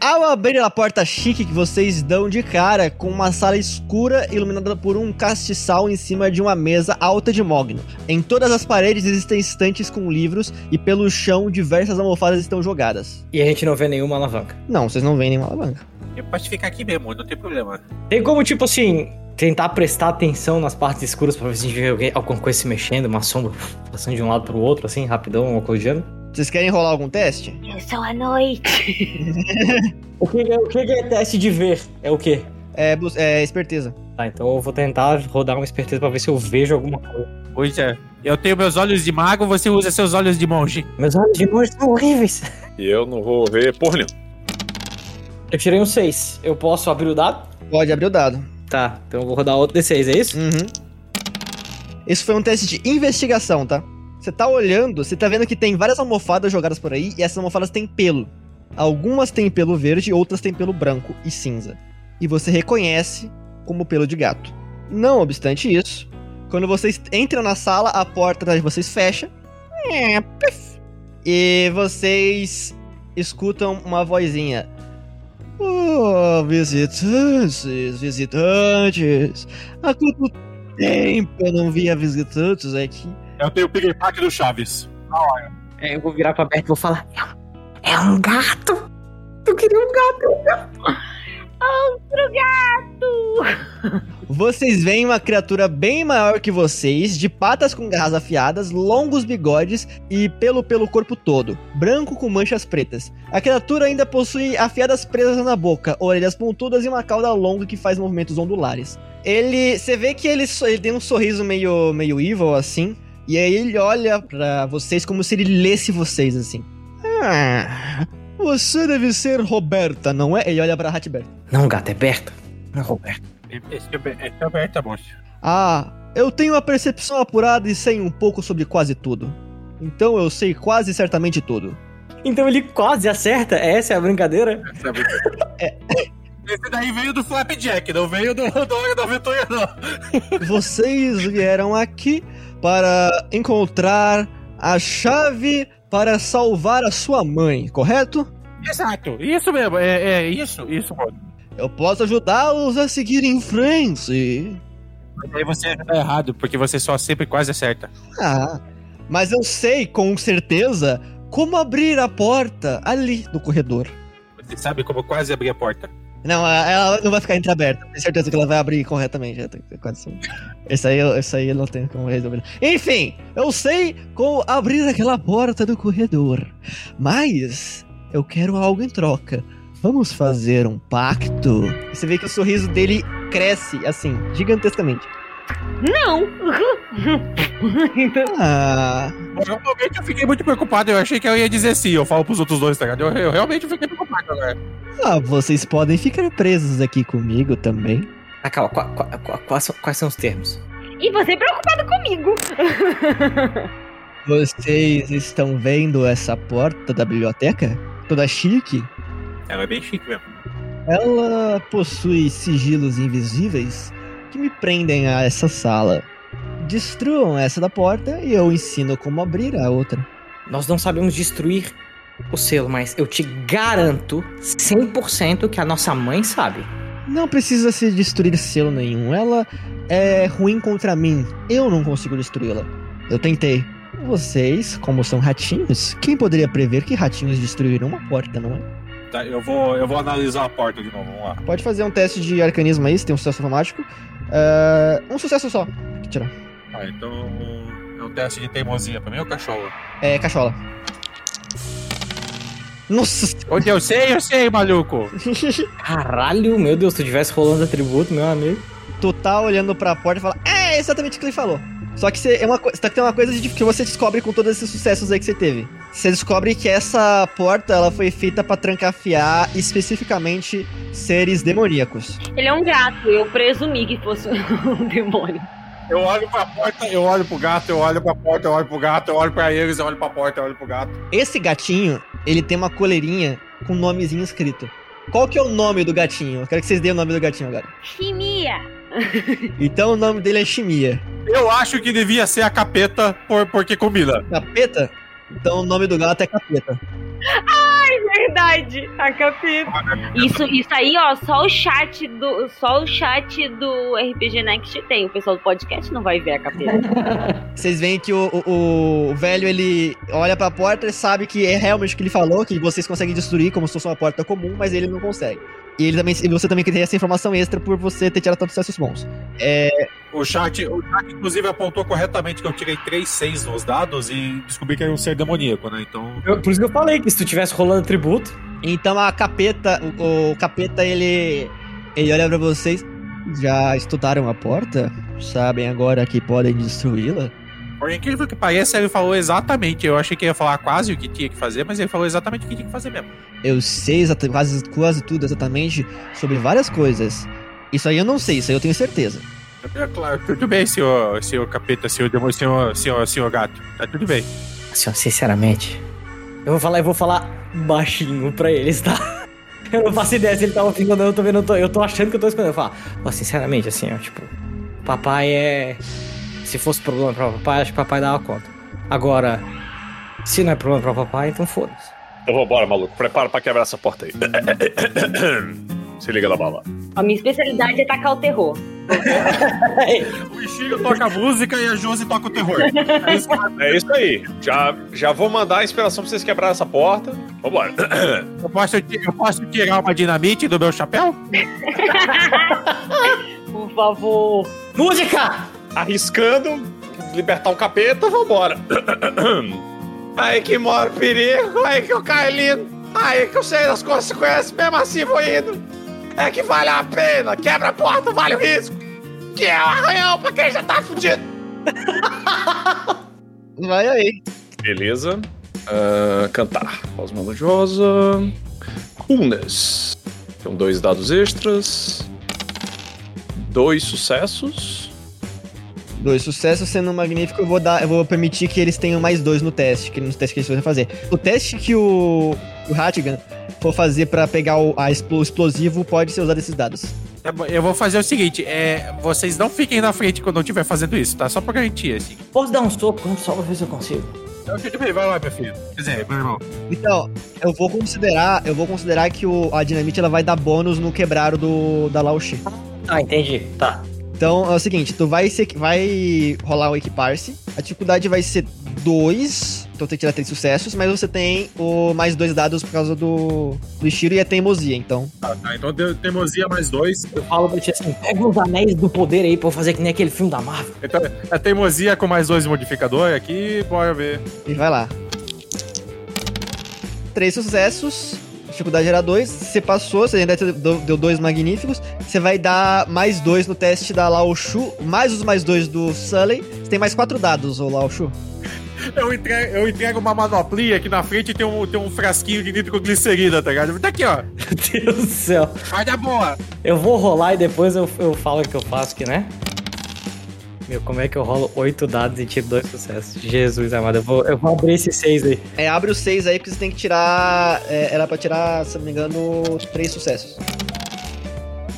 Ao abrir a porta chique que vocês dão de cara com uma sala escura iluminada por um castiçal em cima de uma mesa alta de mogno. Em todas as paredes existem estantes com livros e pelo chão diversas almofadas estão jogadas. E a gente não vê nenhuma alavanca. Não, vocês não veem nenhuma alavanca. Eu posso ficar aqui mesmo, não tem problema. Tem como, tipo assim, tentar prestar atenção nas partes escuras pra ver se a gente vê alguém, alguma coisa se mexendo, uma sombra passando de um lado pro outro, assim, rapidão, uma coisa do gênero? Vocês querem rolar algum teste? É só a noite. O que, é, o que é teste de ver? É o quê? É, é esperteza. Tá, então eu vou tentar rodar uma esperteza pra ver se eu vejo alguma coisa. Pois é. Eu tenho meus olhos de mago, você usa seus olhos de monge. Meus olhos de monge são horríveis. E eu não vou ver porra nenhuma. Eu tirei um 6. Eu posso abrir o dado? Pode abrir o dado. Tá, então eu vou rodar outro D6, é isso? Uhum. Isso foi um teste de investigação, tá? Você tá olhando, você tá vendo que tem várias almofadas jogadas por aí e essas almofadas têm pelo. Algumas têm pelo verde, outras têm pelo branco e cinza. E você reconhece como pelo de gato. Não obstante isso, quando vocês entram na sala, a porta atrás de vocês fecha. É. E vocês escutam uma vozinha. Oh, visitantes, visitantes. Há quanto tempo eu não via visitantes aqui? Eu tenho o Pack do Chaves. É, eu vou virar pra perto e vou falar. É um gato! Eu queria um gato, é um gato. Outro gato! Vocês veem uma criatura bem maior que vocês, de patas com garras afiadas, longos bigodes e pelo pelo corpo todo, branco com manchas pretas. A criatura ainda possui afiadas presas na boca, orelhas pontudas e uma cauda longa que faz movimentos ondulares. Ele, você vê que ele, ele tem um sorriso meio meio evil assim, e aí ele olha pra vocês como se ele lesse vocês assim. Ah, você deve ser Roberta, não é? Ele olha pra Ratberta. Não, gato, é Berta. Não é Roberto. Esse é aberta, moço. Ah, eu tenho uma percepção apurada e sei um pouco sobre quase tudo. Então eu sei quase certamente tudo. Então ele quase acerta? Essa é a brincadeira? Sabe? Esse daí veio do Flapjack, não veio do, do Hora da Aventura, não. Vocês vieram aqui para encontrar a chave para salvar a sua mãe, correto? Exato, isso mesmo, é, é isso, isso, mano. Eu posso ajudá-los a seguir em frente. Mas aí você tá errado, porque você só sempre quase acerta. Ah, mas eu sei com certeza como abrir a porta ali no corredor. Você sabe como quase abrir a porta. Não, ela não vai ficar entreaberta. Tenho certeza que ela vai abrir corretamente. Esse aí, esse aí eu não tenho como resolver. Enfim, eu sei como abrir aquela porta do corredor. Mas eu quero algo em troca. Vamos fazer um pacto? Você vê que o sorriso dele cresce, assim, gigantescamente. Não! Ah, Realmente eu fiquei muito preocupado. Eu achei que eu ia dizer sim. Eu falo pros outros dois, tá ligado? Eu, eu realmente fiquei preocupado agora. ah, vocês podem ficar presos aqui comigo também. Ah, calma, qua- qua- qua- quais, são, quais são os termos? E você preocupado comigo. Vocês estão vendo essa porta da biblioteca? Toda chique? Ela é bem chique mesmo. Ela possui sigilos invisíveis que me prendem a essa sala. Destruam essa da porta e eu ensino como abrir a outra. Nós não sabemos destruir o selo, mas eu te garanto 100% que a nossa mãe sabe. Não precisa se destruir selo nenhum. Ela é ruim contra mim. Eu não consigo destruí-la. Eu tentei. Vocês, como são ratinhos, quem poderia prever que ratinhos destruíram uma porta, não é? Tá, eu vou, eu vou analisar a porta de novo. Vamos lá. Pode fazer um teste de arcanismo aí, se tem um sucesso automático. Ah, um sucesso só. Que tirar. Tá, então é um teste de teimosia pra mim ou cachorro? É, cachola. Nossa! Onde eu sei, eu sei, maluco. Caralho, meu Deus, se tu tivesse rolando atributo, meu amigo. tu tá olhando pra porta e fala, é exatamente o que ele falou. Só que você, é uma, co- tá, tem uma coisa de- que você descobre com todos esses sucessos aí que você teve. Você descobre que essa porta ela foi feita pra trancafiar especificamente seres demoníacos. Ele é um gato, eu presumi que fosse um demônio. Eu olho pra porta, eu olho pro gato, eu olho pra porta, eu olho pro gato, eu olho pra eles, eu olho pra porta, eu olho pro gato. Esse gatinho, ele tem uma coleirinha com um nomezinho escrito. Qual que é o nome do gatinho? Eu quero que vocês deem o nome do gatinho agora. Chimia! Então o nome dele é Chimia. Eu acho que devia ser a capeta por, porque combina. Capeta? Então o nome do gato é Capeta. Ai, verdade, a capeta. Isso, isso aí, ó, só o chat do, só o chat do RPG Next tem. O pessoal do podcast não vai ver a capeta. Vocês veem que o, o- o velho ele olha pra porta e sabe que é realmente o que ele falou, que vocês conseguem destruir como se fosse uma porta comum, mas ele não consegue. E ele também, e você também tem essa informação extra por você ter tirado tantos sucessos bons. É, O chat, o chat, inclusive, apontou corretamente que eu tirei 3 6 nos dados e descobri que era um ser demoníaco, né? Então. Eu- por isso que eu falei que se tu tivesse rolando atributo. então a capeta, o, o capeta ele ele olha pra vocês. Já estudaram a porta? Sabem agora que podem destruí-la? Por incrível que pareça, ele falou exatamente. Eu achei que ia falar quase o que tinha que fazer, mas ele falou exatamente o que tinha que fazer mesmo. Eu sei quase, quase tudo exatamente sobre várias coisas. Isso aí eu não sei, isso aí eu tenho certeza. É claro, tudo bem, senhor, senhor capeta, senhor demônio, senhor, senhor, senhor gato. Tá tudo bem. Assim, ó, sinceramente, eu vou falar, eu vou falar baixinho pra eles, tá? Eu não faço ideia se ele tá ouvindo ou não, eu tô vendo, eu tô, eu tô achando que eu tô escondendo. Eu falo, ó, sinceramente, assim, ó, tipo, papai é. Se fosse problema pra papai, acho que papai dava conta. Agora, se não é problema pra papai, então foda-se. Então vambora, maluco. Prepara pra quebrar essa porta aí. Se liga na bala. A minha especialidade é tacar o terror. O Ishiro toca música e a Josi toca o terror. É isso É isso aí. Já, já vou mandar a inspiração pra vocês quebrarem essa porta. Vambora. eu, posso, eu posso tirar uma dinamite do meu chapéu? Por favor. Música! Arriscando libertar um capeta, vambora. Aí que mora o perigo, aí que eu caio lindo. Aí que eu sei das consequências, mesmo assim vou indo. É que vale a pena, quebra a porta, vale o risco. Que é um arranhão pra quem já tá fudido. Vai aí. Beleza. Ah, cantar. Voz melodiosa. Coolness. Então, dois dados extras. Dois sucessos. Dois sucessos sendo magnífico, eu vou dar, eu vou permitir que eles tenham mais dois no teste, que no teste que eles vão fazer. O teste que o, o Hattigan for fazer pra pegar o, a explosivo pode ser usado esses dados. Tá bom, Eu vou fazer o seguinte: é, vocês não fiquem na frente quando eu estiver fazendo isso, tá? Só pra garantir, assim. Posso dar um soco só pra ver se eu consigo? Tudo bem, vai lá, meu filho. Quer dizer, meu irmão. Então, eu vou considerar, eu vou considerar que o, a dinamite ela vai dar bônus no quebrar do da Laoshi. Ah, entendi. Tá. Então é o seguinte, tu vai ser, vai rolar o equipar-se. A dificuldade vai ser 2, então tem que tirar três sucessos, mas você tem o mais dois dados por causa do do Ishiro e a teimosia, então. Tá, tá. Então deu teimosia mais dois. Eu falo pra ti assim, pega uns anéis do poder aí pra eu fazer que nem aquele filme da Marvel. Então, é teimosia com mais dois modificadores aqui, bora ver. E vai lá. Três sucessos. dificuldade era 2. Você passou, você ainda deu dois magníficos. Você vai dar mais dois no teste da Lao Shu, mais os mais dois do Sully. Você tem mais quatro dados, ô Lao Shu. Eu entrego, eu entrego uma manoplinha aqui na frente e tem um, tem um frasquinho de nitroglicerina, tá ligado? Tá aqui, ó. Meu Deus do céu. Vai dar boa. Eu vou rolar e depois eu, eu falo o que eu faço aqui, né? Meu, como é que eu rolo oito dados e tiro dois sucessos? Jesus amado, eu vou, eu vou abrir esses seis aí. É, abre os seis aí, porque você tem que tirar. é, era pra tirar, se não me engano, três sucessos.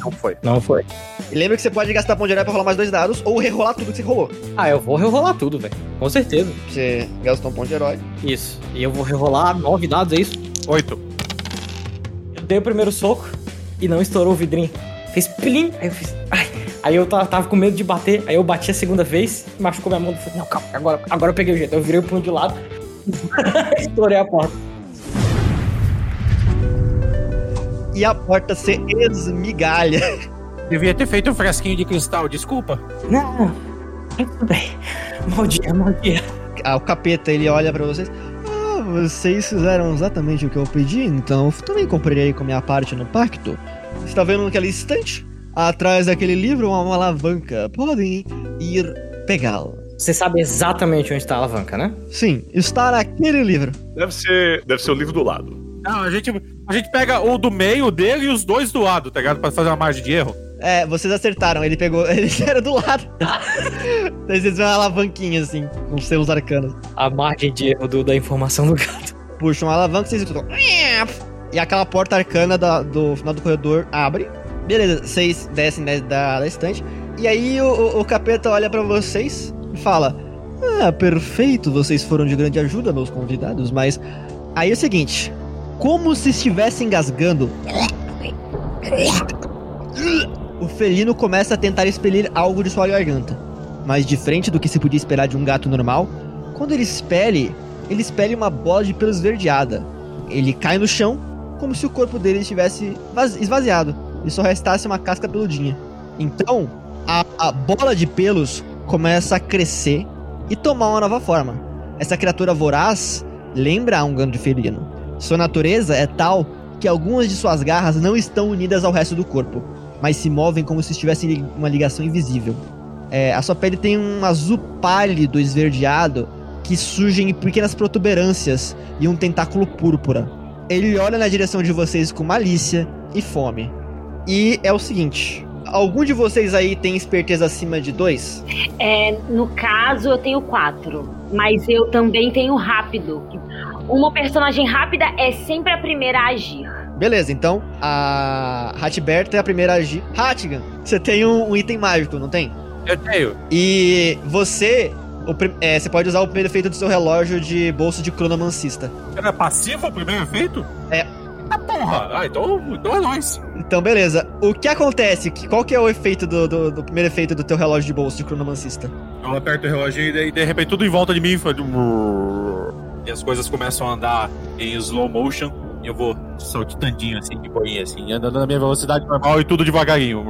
Não foi. Não foi. E lembra que você pode gastar ponto de herói pra rolar mais dois dados, ou rerolar tudo que você rolou. Ah, eu vou rerolar tudo, velho. Com certeza. Você gastou um ponto de herói. Isso. E eu vou rerolar nove dados, é isso? Oito. Eu dei o primeiro soco e não estourou o vidrinho. Fez plim, aí eu fiz. Ai. Aí eu tava, tava com medo de bater, aí eu bati a segunda vez, machucou minha mão. Falei, não, calma, agora, agora eu peguei o jeito. Eu virei o punho de lado, estourei a porta. E a porta se esmigalha. Devia ter feito um frasquinho de cristal, desculpa. Não, tudo bem. Mau dia, mau dia. Ah, o capeta ele olha pra vocês. Ah, vocês fizeram exatamente o que eu pedi, então eu também comprei com minha parte no pacto. Você tá vendo naquele estante? Atrás daquele livro, uma, uma alavanca. Podem ir pegá-la. Você sabe exatamente onde tá a alavanca, né? Sim, está naquele livro. Deve ser, deve ser o livro do lado. Não, a gente, a gente pega o do meio dele e os dois do lado, tá ligado? Pra fazer uma margem de erro. É, vocês acertaram, ele pegou. Ele era do lado. Daí vocês veem uma alavanquinha assim, com seus arcanos. A margem de erro do- da informação do gato. Puxam a alavanca, vocês escutam. E aquela porta arcana da- do final do corredor abre. Beleza, vocês descem da, da, estante. E aí o, o- o capeta olha pra vocês e fala: Ah, perfeito, vocês foram de grande ajuda, meus convidados, mas. Aí é o seguinte: como se estivesse engasgando. O felino começa a tentar expelir algo de sua garganta. Mas diferente do que se podia esperar de um gato normal, quando ele expele, ele expele uma bola de pelo esverdeada. Ele cai no chão, como se o corpo dele estivesse vaz- esvaziado e só restasse uma casca peludinha. Então, a, a bola de pelos começa a crescer e tomar uma nova forma. Essa criatura voraz lembra um gando de felino. Sua natureza é tal que algumas de suas garras não estão unidas ao resto do corpo, mas se movem como se estivessem uma ligação invisível. É, a sua pele tem um azul pálido esverdeado que surge em pequenas protuberâncias e um tentáculo púrpura. Ele olha na direção de vocês com malícia e fome. E é o seguinte: algum de vocês aí tem esperteza acima de dois? É, no caso, eu tenho quatro. Mas eu também tenho rápido. Uma personagem rápida é sempre a primeira a agir. Beleza, então a Hatberta é a primeira a agir. Hattigan, você tem um, um item mágico, não tem? Eu tenho. E você. o prim- é, você pode usar o primeiro efeito do seu relógio de bolso de cronomancista. Era passivo o primeiro efeito? É. Ah, porra! Ah, então, então é nóis. Então, beleza. O que acontece? Qual que é o efeito do, do- do primeiro efeito do teu relógio de bolso de cronomancista? Eu aperto o relógio e daí, de repente tudo em volta de mim faz. E as coisas começam a andar em slow motion. Eu vou saltitandinho assim, de boinha, assim, andando na minha velocidade normal e tudo devagarinho.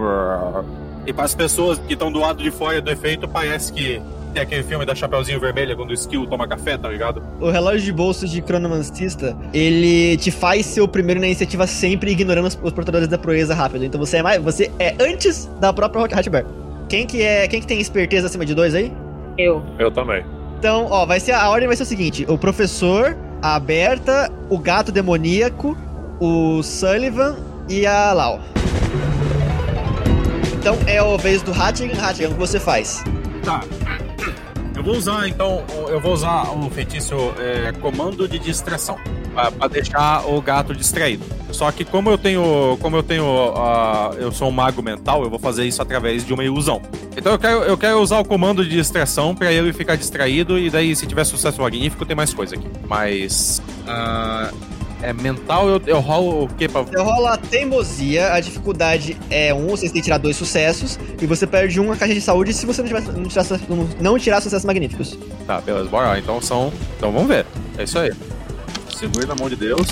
E para as pessoas que estão do lado de fora do efeito, parece que tem aquele filme da Chapeuzinho Vermelha quando o Skill toma café, tá ligado? O relógio de bolso de cronomancista, ele te faz ser o primeiro na iniciativa sempre ignorando os, os portadores da proeza rápido. Então você é mais, você é antes da própria Hatchback. Quem que é, quem que tem esperteza acima de dois aí? Eu. Eu também. Então, ó, vai ser a ordem vai ser o seguinte: o professor, a Berta, o gato demoníaco, o Sullivan e a Lau. Então é a vez do Hattigan. Hattigan, o que você faz? Tá. Eu vou usar então, eu vou usar o feitiço é, comando de distração pra deixar o gato distraído. Só que como eu tenho, como eu tenho, ah, eu sou um mago mental, eu vou fazer isso através de uma ilusão. Então eu quero, eu quero usar o comando de distração pra ele ficar distraído e daí se tiver sucesso magnífico tem mais coisa aqui. Mas ah, é mental, eu, eu rolo o que pra Você rola a teimosia, a dificuldade é um, vocês têm que tirar dois sucessos, e você perde uma caixa de saúde se você não, tiver, não, tirar, não, tirar sucessos magníficos. Tá, beleza, bora lá. Então são. Então vamos ver. É isso aí. Segure na mão de Deus.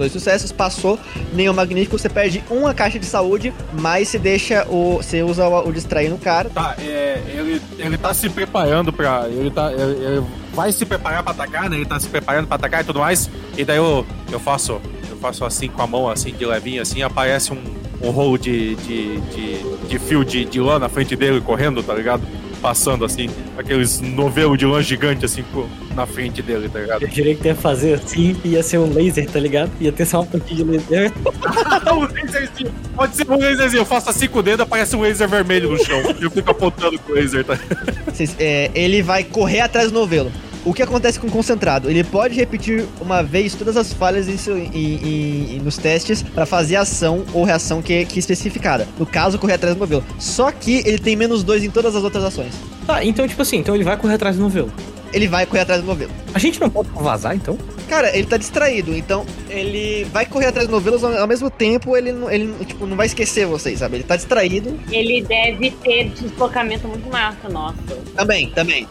Dois sucessos, passou, nenhum magnífico, você perde uma caixa de saúde, mas você deixa o. Você usa o, o distrair no cara. Tá, é, ele, ele tá se preparando pra. Ele tá. Ele, ele vai se preparar pra atacar, né? Ele tá se preparando pra atacar e tudo mais. E daí eu, eu faço. Eu faço assim com a mão, assim, de levinho, assim, aparece um, um rolo de, de, de, de fio de, de lã na frente dele correndo, tá ligado? Passando assim, aqueles novelos de lã gigante assim pô, na frente dele, tá ligado? Eu diria que ia fazer assim e ia ser um laser, tá ligado? Ia ter só uma pontinha de laser. um laserzinho. Pode ser um laserzinho. Eu faço assim com o dedo, aparece um laser vermelho no chão. E eu fico apontando com o laser, tá? É, ele vai correr atrás do novelo. O que acontece com o concentrado? Ele pode repetir uma vez todas as falhas em em- em- nos testes para fazer a ação ou reação que, que é especificada. No caso, correr atrás do novelo. Só que ele tem menos dois em todas as outras ações. Tá, então, tipo assim, então ele vai correr atrás do novelo. Ele vai correr atrás do novelo. A gente não pode vazar, então? Cara, ele tá distraído, então ele vai correr atrás do novelo, ao ao mesmo tempo ele, não- ele tipo, não vai esquecer vocês, sabe? Ele tá distraído. Ele deve ter deslocamento muito maior que o nosso. Também, também,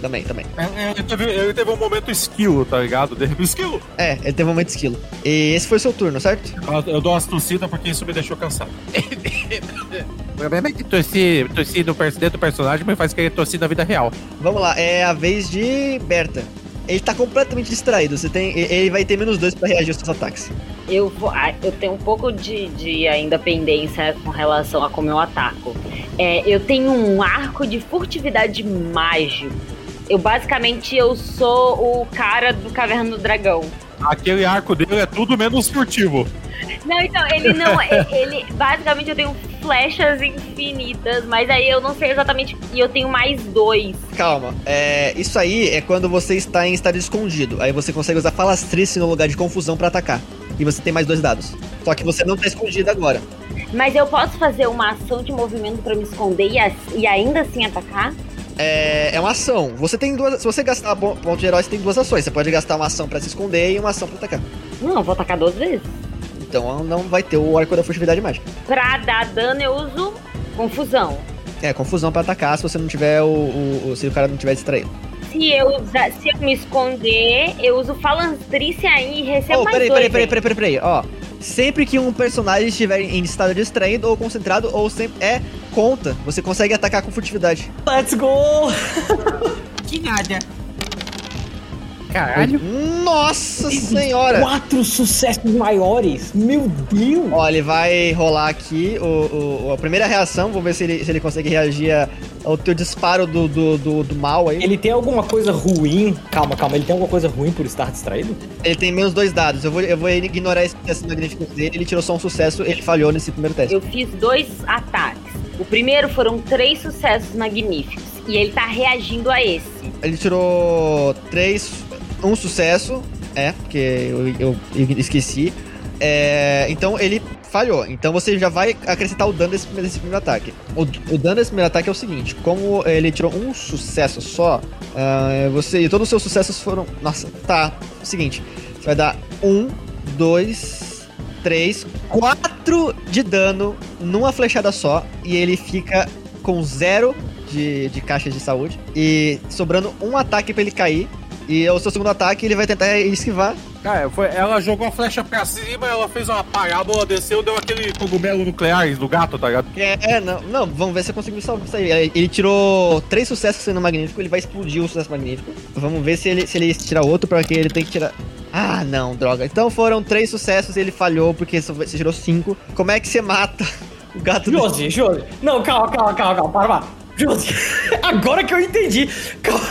também. Também, também. Ele teve, ele teve um momento esquilo, tá ligado? De repente, esquilo. É, ele teve um momento de esquilo. E esse foi o seu turno, certo? Eu- Eu dou umas tossidas porque isso me deixou cansado. o problema é que tossir, tossir no dentro do personagem me faz querer tossir na vida real. Vamos lá, é a vez de Berta. Ele tá completamente distraído. Você tem, ele vai ter menos dois pra reagir aos seus ataques. Eu, vou, ah, eu tenho um pouco de, de ainda pendência com relação a como eu ataco. É, eu tenho um arco de furtividade mágico. Eu basicamente eu sou o cara do Caverna do Dragão. Aquele arco dele é tudo menos furtivo. Não, então, ele não. é- ele. Basicamente eu tenho flechas infinitas, mas aí eu não sei exatamente. E eu tenho mais dois. Calma, é, isso aí é quando você está em estado escondido. Aí você consegue usar falastrice no lugar de confusão pra atacar. E você tem mais dois dados. Só que você não tá escondido agora. Mas eu posso fazer uma ação de movimento pra me esconder e, e ainda assim atacar? É, é uma ação. Você tem duas. Se você gastar ponto de herói, você tem duas ações. Você pode gastar uma ação pra se esconder e uma ação pra atacar. Não, eu vou atacar duas vezes. Então não vai ter o arco da furtividade mágica. Pra dar dano eu uso confusão. É, confusão pra atacar se você não tiver o. o- o- se o cara não tiver distraído. Se eu, usar, se eu me esconder, eu uso falantrice aí e recebo Oh, mais peraí, dois. peraí, peraí, peraí, peraí, peraí. Ó, sempre que um personagem estiver em estado distraído ou concentrado, ou sempre é conta, você consegue atacar com furtividade. Let's go! Que nada. Caralho. Nossa senhora! Quatro sucessos maiores! Meu Deus! Ó, ele vai rolar aqui o, o- a primeira reação, vamos ver se ele, se ele consegue reagir a- ao teu disparo do, do, do, do mal aí. Ele tem alguma coisa ruim? Calma, calma, ele tem alguma coisa ruim por estar distraído? Ele tem menos dois dados. Eu vou, eu vou ignorar esse teste magnífico dele. Ele tirou só um sucesso, ele falhou nesse primeiro teste. Eu fiz dois ataques. O primeiro foram três sucessos magníficos. E ele tá reagindo a esse. Ele tirou três, um sucesso, é, porque eu, eu- eu esqueci. É, então ele falhou. Então você já vai acrescentar o dano desse, desse primeiro ataque. O, o dano desse primeiro ataque é o seguinte: como ele tirou um sucesso só, ah, você e todos os seus sucessos foram. Nossa, tá. Seguinte, você vai dar um, dois, três, quatro de dano numa flechada só e ele fica com zero de, de caixa de saúde e sobrando um ataque pra ele cair. E o seu segundo ataque ele vai tentar esquivar. Cara, foi, ela jogou a flecha pra cima, ela fez uma parábola, desceu, deu aquele cogumelo nuclear do gato, tá ligado? É, não, não, vamos ver se eu consigo salvar isso aí. Ele tirou três sucessos sendo magnífico, ele vai explodir o sucesso magnífico. Vamos ver se ele, se ele tirar outro, porque ele tem que tirar. Ah, não, droga. Então foram três sucessos e ele falhou, porque você tirou cinco. Como é que você mata o gato do. Josi, Josi. Não, calma, calma, calma, calma, para, para. Agora que eu entendi.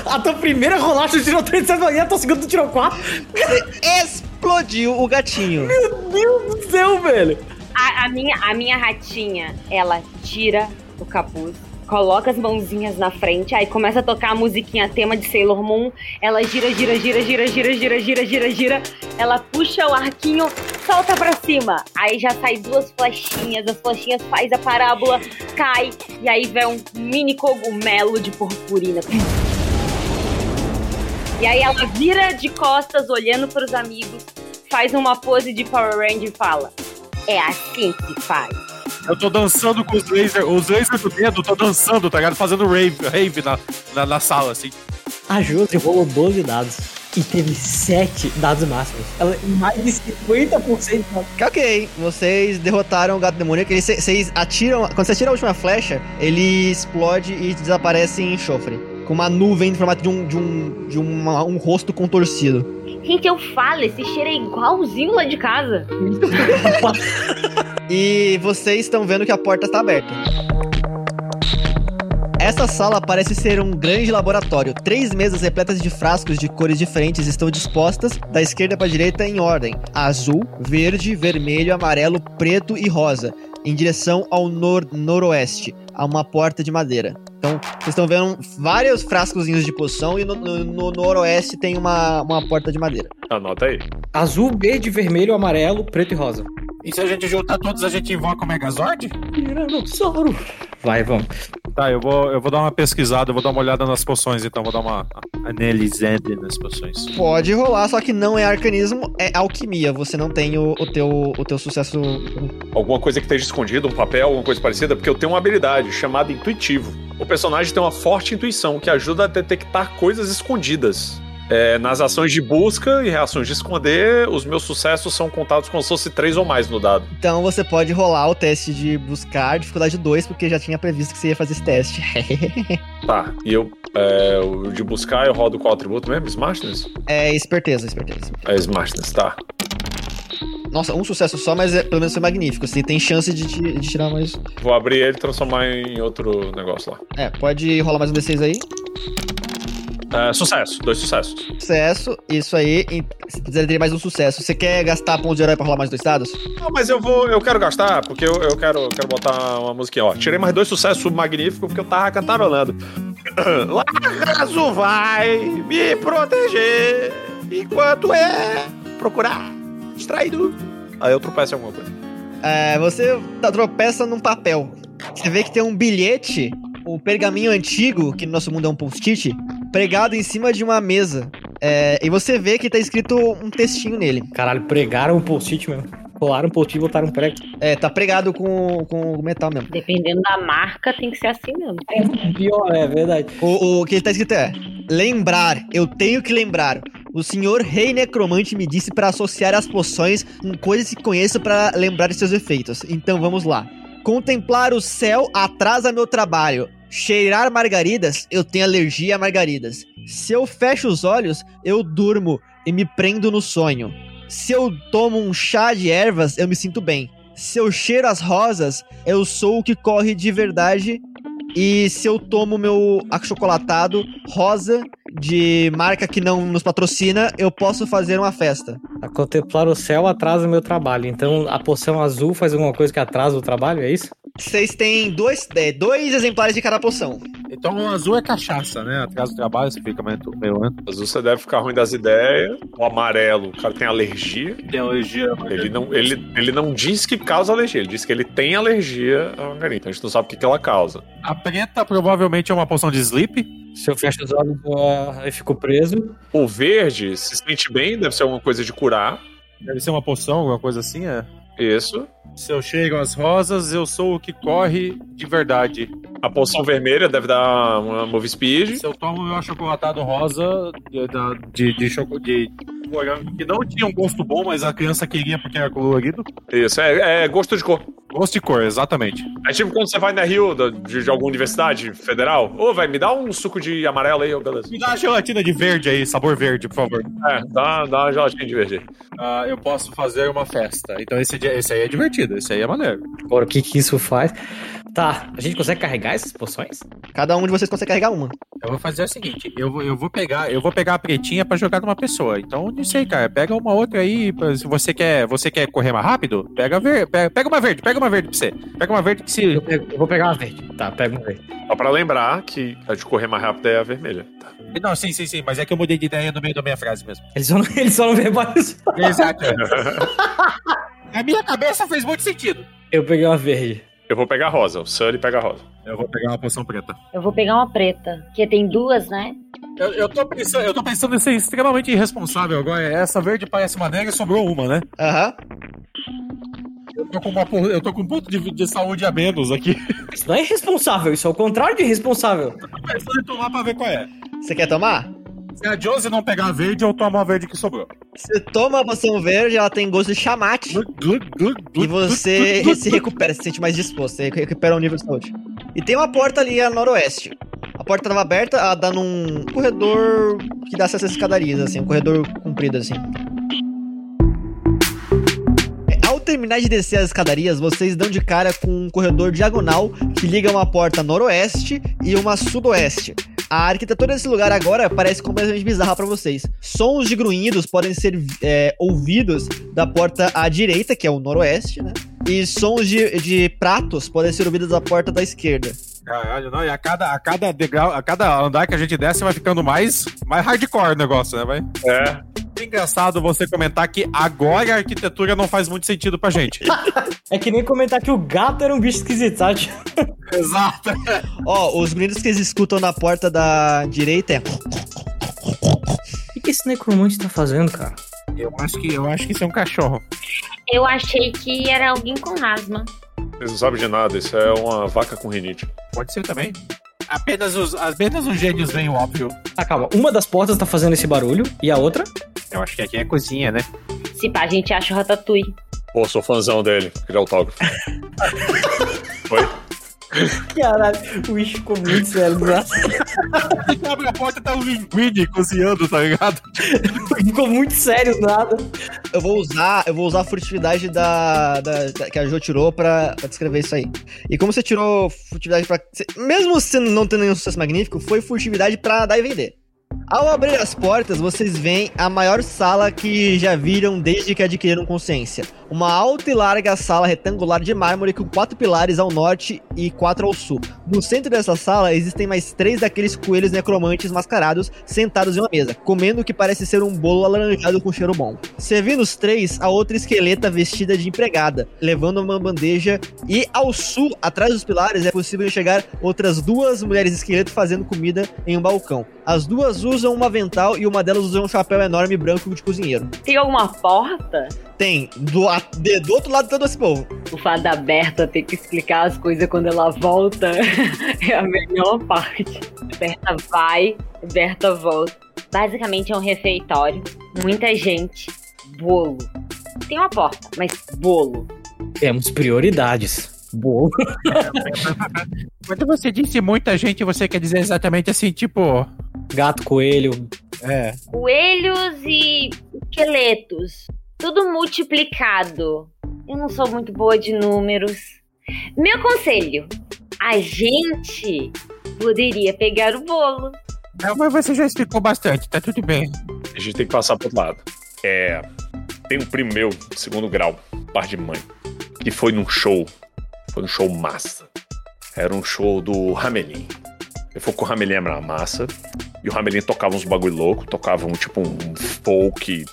A tua primeira rolagem tirou 3 de manhã, a tua segunda tirou 4. Você explodiu o gatinho. Meu Deus do céu, velho. A, a minha, a minha ratinha, ela tira o capuz, coloca as mãozinhas na frente, aí começa a tocar a musiquinha tema de Sailor Moon. Ela gira, gira, gira, gira, gira, gira, gira, gira, gira. Ela puxa o arquinho, solta pra cima. Aí já sai duas flechinhas, as flechinhas faz a parábola, cai, e aí vem um mini cogumelo de purpurina. E aí ela vira de costas, olhando pros amigos, faz uma pose de Power Ranger e fala: É assim que faz. Eu tô dançando com os lasers, os lasers do dedo, tô dançando, tá ligado? Fazendo rave, rave na, na, na sala, assim. A Josi rolou 12 dados e teve 7 dados máximos. Ela mais de 50% de dados. Ok, vocês derrotaram o gato demoníaco. Eles- Vocês atiram. Quando você atira a última flecha, ele explode e desaparece em enxofre. Com uma nuvem em formato de um, de um, de uma- um rosto contorcido. Gente, eu falo, esse cheiro é igualzinho lá de casa. E vocês estão vendo que a porta está aberta. Essa sala parece ser um grande laboratório. Três mesas repletas de frascos de cores diferentes estão dispostas da esquerda para a direita em ordem: azul, verde, vermelho, amarelo, preto e rosa, em direção ao nor noroeste, a uma porta de madeira. Então, vocês estão vendo vários frascozinhos de poção e no, no- no noroeste tem uma, uma porta de madeira. Anota aí. Azul, verde, vermelho, amarelo, preto e rosa. E se a gente juntar todos, a gente invoca o Megazord? Tiranossauro. Vai, vamos. Tá, eu vou, eu vou dar uma pesquisada, eu vou dar uma olhada nas poções, então vou dar uma analisada nas poções. Pode rolar, só que não é arcanismo, é alquimia. Você não tem o, o teu, o teu sucesso. Alguma coisa que esteja escondida, um papel, alguma coisa parecida, porque eu tenho uma habilidade chamada intuitivo. Personagem tem uma forte intuição que ajuda a detectar coisas escondidas. É, nas ações de busca e reações de esconder, os meus sucessos são contados como se fosse três ou mais no dado. Então você pode rolar o teste de buscar, dificuldade 2, porque já tinha previsto que você ia fazer esse teste. Tá, e eu, é, o de buscar, eu rodo qual atributo mesmo? Smartness? é esperteza, esperteza. É Smartness, tá. Nossa, um sucesso só, mas é, pelo menos foi magnífico. Você tem chance de, de tirar mais. Vou abrir ele e transformar em outro negócio lá. É, pode rolar mais um D6 aí. É, sucesso, dois sucessos. Sucesso, isso aí. Se quiser ter mais um sucesso, você quer gastar pontos de herói pra rolar mais dois dados? Não, mas eu vou, eu quero gastar, porque eu, eu quero, eu quero botar uma musiquinha, ó. Tirei mais dois sucessos magníficos porque eu tava cantarolando. Larrazo vai me proteger enquanto é procurar distraído. Aí eu tropeço em alguma coisa. É, você tá- tropeça num papel. Você vê que tem um bilhete, um pergaminho antigo, que no nosso mundo é um post-it, pregado em cima de uma mesa. É, e você vê que tá escrito um textinho nele. Caralho, pregaram um post-it mesmo. Colaram um post-it e botaram um prego. É, tá pregado com, com metal mesmo. Dependendo da marca, tem que ser assim mesmo. Pior, é verdade. O, o que tá escrito é: Lembrar, eu tenho que lembrar. O senhor Rei Necromante me disse para associar as poções com coisas que conheço para lembrar de seus efeitos. Então vamos lá. Contemplar o céu atrasa meu trabalho. Cheirar margaridas, eu tenho alergia a margaridas. Se eu fecho os olhos, eu durmo e me prendo no sonho. Se eu tomo um chá de ervas, eu me sinto bem. Se eu cheiro as rosas, eu sou o que corre de verdade e se eu tomo meu achocolatado rosa de marca que não nos patrocina, eu posso fazer uma festa. A contemplar o céu atrasa o meu trabalho. Então a poção azul faz alguma coisa que atrasa o trabalho, é isso? Vocês têm dois, é, dois exemplares de cada poção. Então o azul é cachaça, né? Atrás do trabalho você fica meio, meio lento. Azul você deve ficar ruim das ideias. O amarelo, o cara tem alergia. Tem alergia. Ele não, ele, ele não diz que causa alergia, ele diz que ele tem alergia à margarina. Então a gente não sabe o que, que ela causa. A preta provavelmente é uma poção de sleep. Se eu fecho os olhos, eu- eu fico preso. O verde se sente bem, deve ser alguma coisa de curar. Deve ser uma poção, alguma coisa assim, é. Isso. Se eu chego às rosas, eu sou o que corre de verdade. A poção vermelha deve dar uma move speed. Se eu tomo meu achocolatado rosa de, de, de, de que não tinha um gosto bom, mas a criança queria porque era colorido. Isso, é, é gosto de cor. Gosto de cor, exatamente. É tipo quando você vai na Rio de, de alguma universidade federal. Ô, vai, me dá um suco de amarelo aí, ô, beleza. Me dá uma gelatina de verde aí, sabor verde, por favor. É, dá, dá uma gelatina de verde aí. Ah, eu posso fazer uma festa. Então esse, dia- esse aí é divertido, esse aí é maneiro. Agora, o que que isso faz? Tá, a gente consegue carregar essas poções? Cada um de vocês consegue carregar uma. Eu vou fazer o seguinte, eu vou, eu vou pegar, eu vou pegar a pretinha pra jogar numa pessoa. Então, não sei, cara, pega uma outra aí, se você quer, você quer correr mais rápido, pega ver, pega, pega uma verde, pega uma verde pra você. Pega uma verde que se Eu, pego- eu vou pegar uma verde. Tá, pega uma verde. Só pra lembrar que a de correr mais rápido é a vermelha. Tá. Não, sim, sim, sim, mas é que eu mudei de ideia no meio da minha frase mesmo. Eles só não, eles só não verbalizam. Exato. Na minha cabeça fez muito sentido. Eu peguei uma verde. Eu vou pegar a rosa, o Sully pega a rosa. Eu vou pegar uma poção preta. Eu vou pegar uma preta, que tem duas, né? Eu, eu, tô pensando, eu tô pensando em ser extremamente irresponsável agora. Essa verde parece maneira e sobrou uma, né? Aham. Eu tô com, uma, eu tô com um ponto de, de saúde a menos aqui. Isso não é irresponsável, isso é o contrário de irresponsável. Tô pensando em tomar pra ver qual é. Você quer tomar? Se a Josie não pegar verde, eu tomo a verde que sobrou. Você toma a poção verde, ela tem gosto de chamate. E você se recupera, se sente mais disposto. Você recupera um nível de saúde. E tem uma porta ali a noroeste. A porta tava aberta, ela dá num corredor que dá acesso às escadarias, assim, um corredor comprido, assim. É, Ao terminar de descer as escadarias, vocês dão de cara com um corredor diagonal que liga uma porta noroeste e uma sudoeste. A arquitetura desse lugar agora parece completamente bizarra pra vocês. Sons de grunhidos podem ser é, ouvidos da porta à direita, que é o noroeste, né? E sons de, de pratos podem ser ouvidos da porta da esquerda. Caralho, não, e a cada, a cada degrau, a cada andar que a gente desce vai ficando mais, mais hardcore o negócio, né, vai? É. Engraçado você comentar que agora a arquitetura não faz muito sentido pra gente. É que nem comentar que o gato era um bicho esquisito, sabe? Exato. Ó, os grunhidos que eles escutam na porta da direita é. O que, que esse necromante tá fazendo, cara? Eu acho que eu acho que isso é um cachorro. Eu achei que era alguém com asma. Vocês não sabem de nada, isso é uma vaca com rinite. Pode ser também. Apenas os, apenas os gênios veem o óbvio. Ah, calma. Uma das portas tá fazendo esse barulho e a outra? Eu acho que aqui é cozinha, né? Se pá, a gente acha o Ratatouille. Pô, sou fãzão dele, aquele autógrafo. Foi? Caralho, o bicho ficou muito sério, né? Abre a porta e tá o linguine cozinhando, tá ligado? Ficou muito sério, do nada. Eu vou usar, eu vou usar a furtividade da, da- da- que a Jo tirou pra, pra descrever isso aí. E como você tirou furtividade pra. mesmo você não tendo nenhum sucesso magnífico, foi furtividade pra dar e vender. Ao abrir as portas, vocês veem a maior sala que já viram desde que adquiriram consciência. Uma alta e larga sala retangular de mármore com quatro pilares ao norte e quatro ao sul. No centro dessa sala existem mais três daqueles coelhos necromantes mascarados sentados em uma mesa, comendo o que parece ser um bolo alaranjado com cheiro bom. Servindo os três, a outra esqueleta vestida de empregada, levando uma bandeja. E ao sul, atrás dos pilares, é possível enxergar outras duas mulheres esqueleto fazendo comida em um balcão. As duas usam um avental e uma delas usa um chapéu enorme branco de cozinheiro. Tem alguma porta? Tem, do, a- de- do outro lado de todo esse povo. O fato da Berta ter que explicar as coisas quando ela volta é a melhor parte. Berta vai, Berta volta. Basicamente é um refeitório, muita gente, bolo. Tem uma porta, mas bolo. Temos prioridades. Boa. Quando você disse muita gente, você quer dizer exatamente assim, tipo. Gato, coelho. É. Coelhos e esqueletos. Tudo multiplicado. Eu não sou muito boa de números. Meu conselho: a gente poderia pegar o bolo. Não, mas você já explicou bastante, tá tudo bem. A gente tem que passar pro outro lado. É. Tem um primo meu, segundo grau, par de mãe, que foi num show. Foi um show massa. Era um show do Ramelin. Ele foi com o Ramelin na massa. E o Ramelin tocava uns bagulho louco, tocava um tipo um folk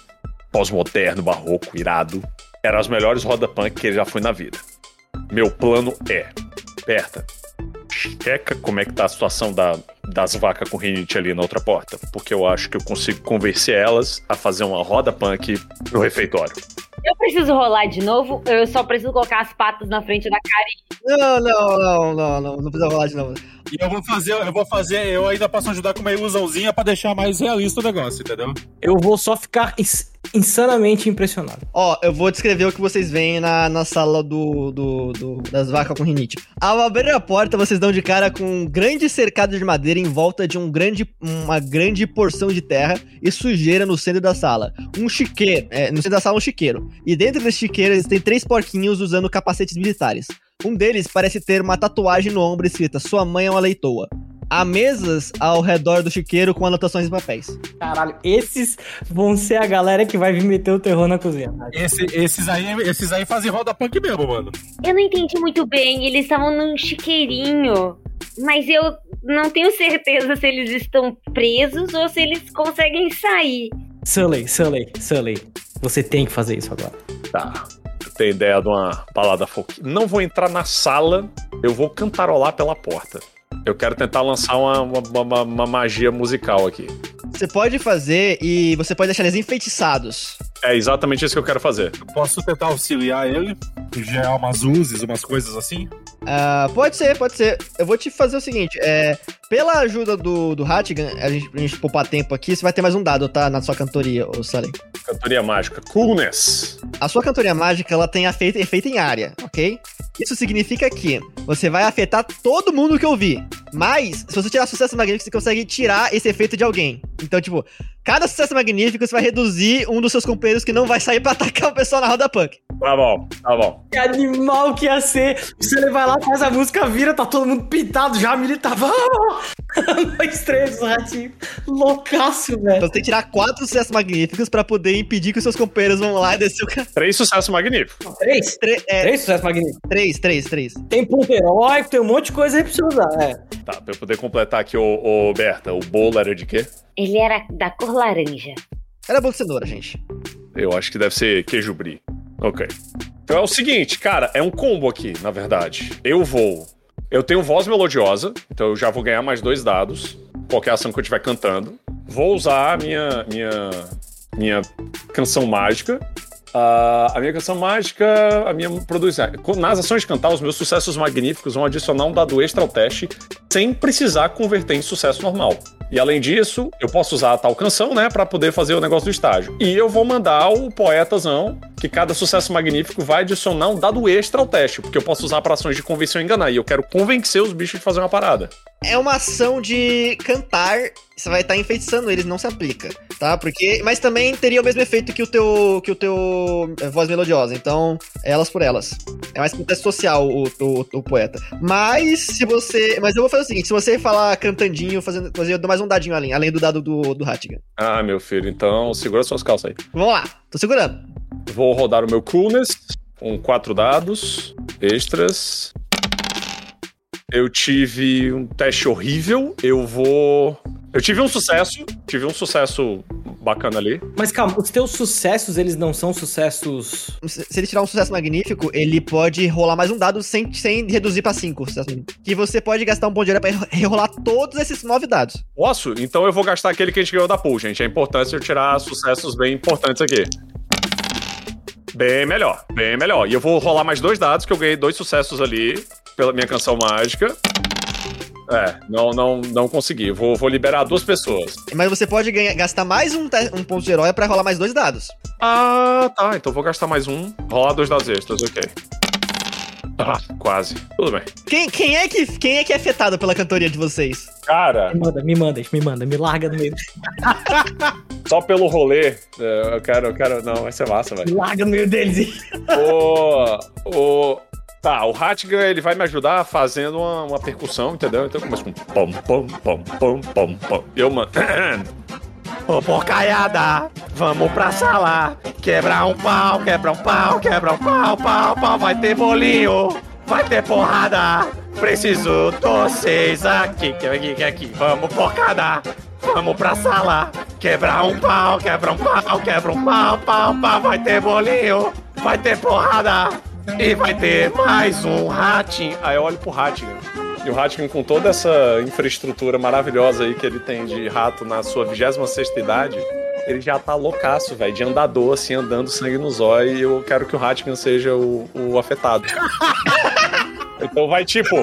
pós-moderno, barroco, irado. Eram as melhores roda punk que ele já foi na vida. Meu plano é, Berta, checa como é que tá a situação da, das vacas com rinite ali na outra porta, porque eu acho que eu consigo convencer elas a fazer uma roda punk no refeitório. Eu preciso rolar de novo, eu só preciso colocar as patas na frente da cara. Não, não, não, não, não, não precisa rolar de novo. E eu vou fazer, eu vou fazer, eu ainda posso ajudar com uma ilusãozinha pra deixar mais realista o negócio, entendeu? Eu vou só ficar ins- insanamente impressionado. Ó, eu vou descrever o que vocês veem na, na sala do, do, do- das vacas com rinite. Ao abrir a porta, vocês dão de cara com um grande cercado de madeira em volta de um grande, uma grande porção de terra e sujeira no centro da sala. Um chiqueiro, é, no centro da sala um chiqueiro. E dentro desse chiqueiro existem três porquinhos usando capacetes militares. Um deles parece ter uma tatuagem no ombro escrita Sua mãe é uma leitoa. Há mesas ao redor do chiqueiro com anotações em papéis. Caralho, esses vão ser a galera que vai vir meter o terror na cozinha. Esse- esses, aí, esses aí fazem roda punk mesmo, mano. Eu não entendi muito bem, eles estavam num chiqueirinho. Mas eu não tenho certeza se eles estão presos ou se eles conseguem sair. Sully, Sully, Sully. Você tem que fazer isso agora. Tá. Tenho ideia de uma balada folk. Não vou entrar na sala, eu vou cantarolar pela porta. Eu quero tentar lançar uma, uma- uma- uma magia musical aqui. Você pode fazer e você pode deixar eles enfeitiçados. É exatamente isso que eu quero fazer. Posso tentar auxiliar ele? Gerar umas luzes, umas coisas assim? Ah, pode ser, pode ser. Eu vou te fazer o seguinte: é, pela ajuda do, do Hattigan, a gente, pra gente poupar tempo aqui, você vai ter mais um dado, tá? Na sua cantoria, ô Sully. Cantoria mágica. Coolness. A sua cantoria mágica, ela tem efeito, efeito em área, ok? Isso significa que você vai afetar todo mundo que ouvir. Mas, se você tirar sucesso magnífico, você consegue tirar esse efeito de alguém. Então, tipo, cada sucesso magnífico você vai reduzir um dos seus companheiros que não vai sair pra atacar o pessoal na roda punk. Tá bom, tá bom. Que animal que ia ser. Você vai lá, faz a música, vira, tá todo mundo pintado já, a militava. Dois, três, ratinho. Loucaço, velho. Então você tem que tirar quatro sucessos magníficos pra poder impedir que os seus companheiros vão lá e descer o cara. Três sucessos magníficos. Três? Tre- é, Três sucessos magníficos. três, três, três. Tem ponto heróico, tem um monte de coisa aí pra você usar. É. Tá, pra eu poder completar aqui, ô, ô Berta, o bolo era de quê? Ele era da cor laranja. Era bolo de cenoura, gente. Eu acho que deve ser queijo brie. Ok. Então é o seguinte, cara, é um combo aqui, na verdade. Eu vou. Eu tenho voz melodiosa, então eu já vou ganhar mais dois dados. Qualquer ação que eu estiver cantando. Vou usar a minha. minha. minha canção mágica. Ah, a minha canção mágica, a minha produz. Nas ações cantar, os meus sucessos magníficos vão adicionar um dado extra ao teste, sem precisar converter em sucesso normal. E além disso, eu posso usar a tal canção, né, pra poder fazer o negócio do estágio. E eu vou mandar o poetazão, que cada sucesso magnífico vai adicionar um dado extra ao teste, porque eu posso usar para ações de convenção e enganar. E eu quero convencer os bichos de fazer uma parada. É uma ação de cantar, você vai estar enfeitiçando eles, não se aplica, tá? Porque, mas também teria o mesmo efeito que o teu que o teu eh, voz melodiosa, então é elas por elas. É mais contexto social o, o, o poeta. Mas se você, mas eu vou fazer o seguinte, se você falar cantandinho, fazendo, fazer eu dou mais um dadinho além, além do dado do do Hattigan. Ah, meu filho, então segura suas calças aí. Vamos lá, tô segurando. Vou rodar o meu coolness com quatro dados extras. Eu tive um teste horrível. Eu vou. Eu tive um sucesso. Tive um sucesso bacana ali. Mas calma, os teus sucessos, eles não são sucessos. Se ele tirar um sucesso magnífico, ele pode rolar mais um dado sem, sem reduzir pra 5. Que você pode gastar um ponto de hora pra rerolar todos esses nove dados. Posso? Então eu vou gastar aquele que a gente ganhou da pool, gente. É importante eu tirar sucessos bem importantes aqui. Bem melhor, bem melhor. E eu vou rolar mais dois dados, que eu ganhei dois sucessos ali pela minha canção mágica. É, não, não, não consegui. Vou, vou liberar duas pessoas. Mas você pode ganhar, gastar mais um, um ponto de herói pra rolar mais dois dados. Ah, tá. Então vou gastar mais um. Rolar dois dados extras, ok. Ah, quase. Tudo bem. Quem, quem, é que, quem é que é afetado pela cantoria de vocês? Cara, Me manda, me manda, me manda, me larga no meio. só pelo rolê, eu quero, eu quero. Não, vai ser massa, Me velho. larga no meio deles. o. O. Tá, o Hattigan ele vai me ajudar fazendo uma, uma percussão, entendeu? Então eu começo com pom, pom, pom, pom, pom, pom. Eu, mano. Ô, porcaiada, vamos pra sala. Quebrar um pau, quebra um pau, quebra um pau, pau, pau. Vai ter bolinho, vai ter porrada. Preciso vocês aqui, que aqui, que aqui. Vamos, porcada. Vamos pra sala. Quebrar um pau, quebra um pau, quebra um pau, pau, pau. Vai ter bolinho, vai ter porrada. E vai ter mais um ratinho. Aí eu olho pro Hattigan. E o Hattigan, com toda essa infraestrutura maravilhosa aí que ele tem de rato na sua 26 idade, ele já tá loucaço, velho, de andador, assim, andando sangue no zóio. E eu quero que o Hattigan seja o, o afetado. Então vai tipo.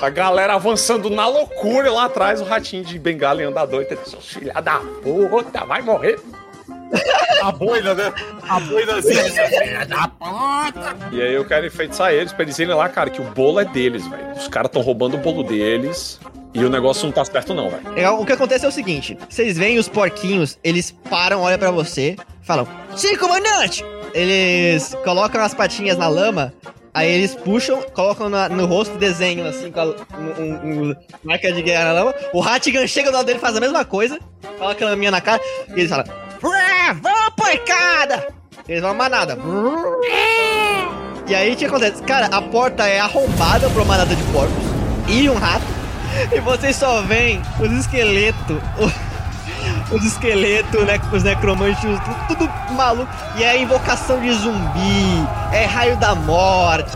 A galera avançando na loucura lá atrás, o ratinho de bengala e andador. E seu filho da puta, vai morrer. A boina, né? A boinazinha. Filha da puta. E aí eu quero enfeitiçar eles pra eles irem lá, cara, que o bolo é deles, velho. Os caras tão roubando o bolo deles. E o negócio não tá certo, não, velho. É, O que acontece é o seguinte: vocês veem os porquinhos, eles param, olham pra você, falam: Sim, comandante! Eles colocam as patinhas na lama, aí eles puxam, colocam na- no rosto, desenham assim, com a, um, um- um- marca de guerra na lama. O Hattigan chega do lado dele, faz a mesma coisa, coloca a laminha na cara, e eles falam: "Ué, Vamos, porcada! Eles vão manada. E aí o que acontece? Cara, a porta é arrombada pra uma manada de porcos e um rato. E vocês só veem os esqueletos. Os esqueletos, né? Os necromantes, tudo, tudo maluco. E é invocação de zumbi, é raio da morte.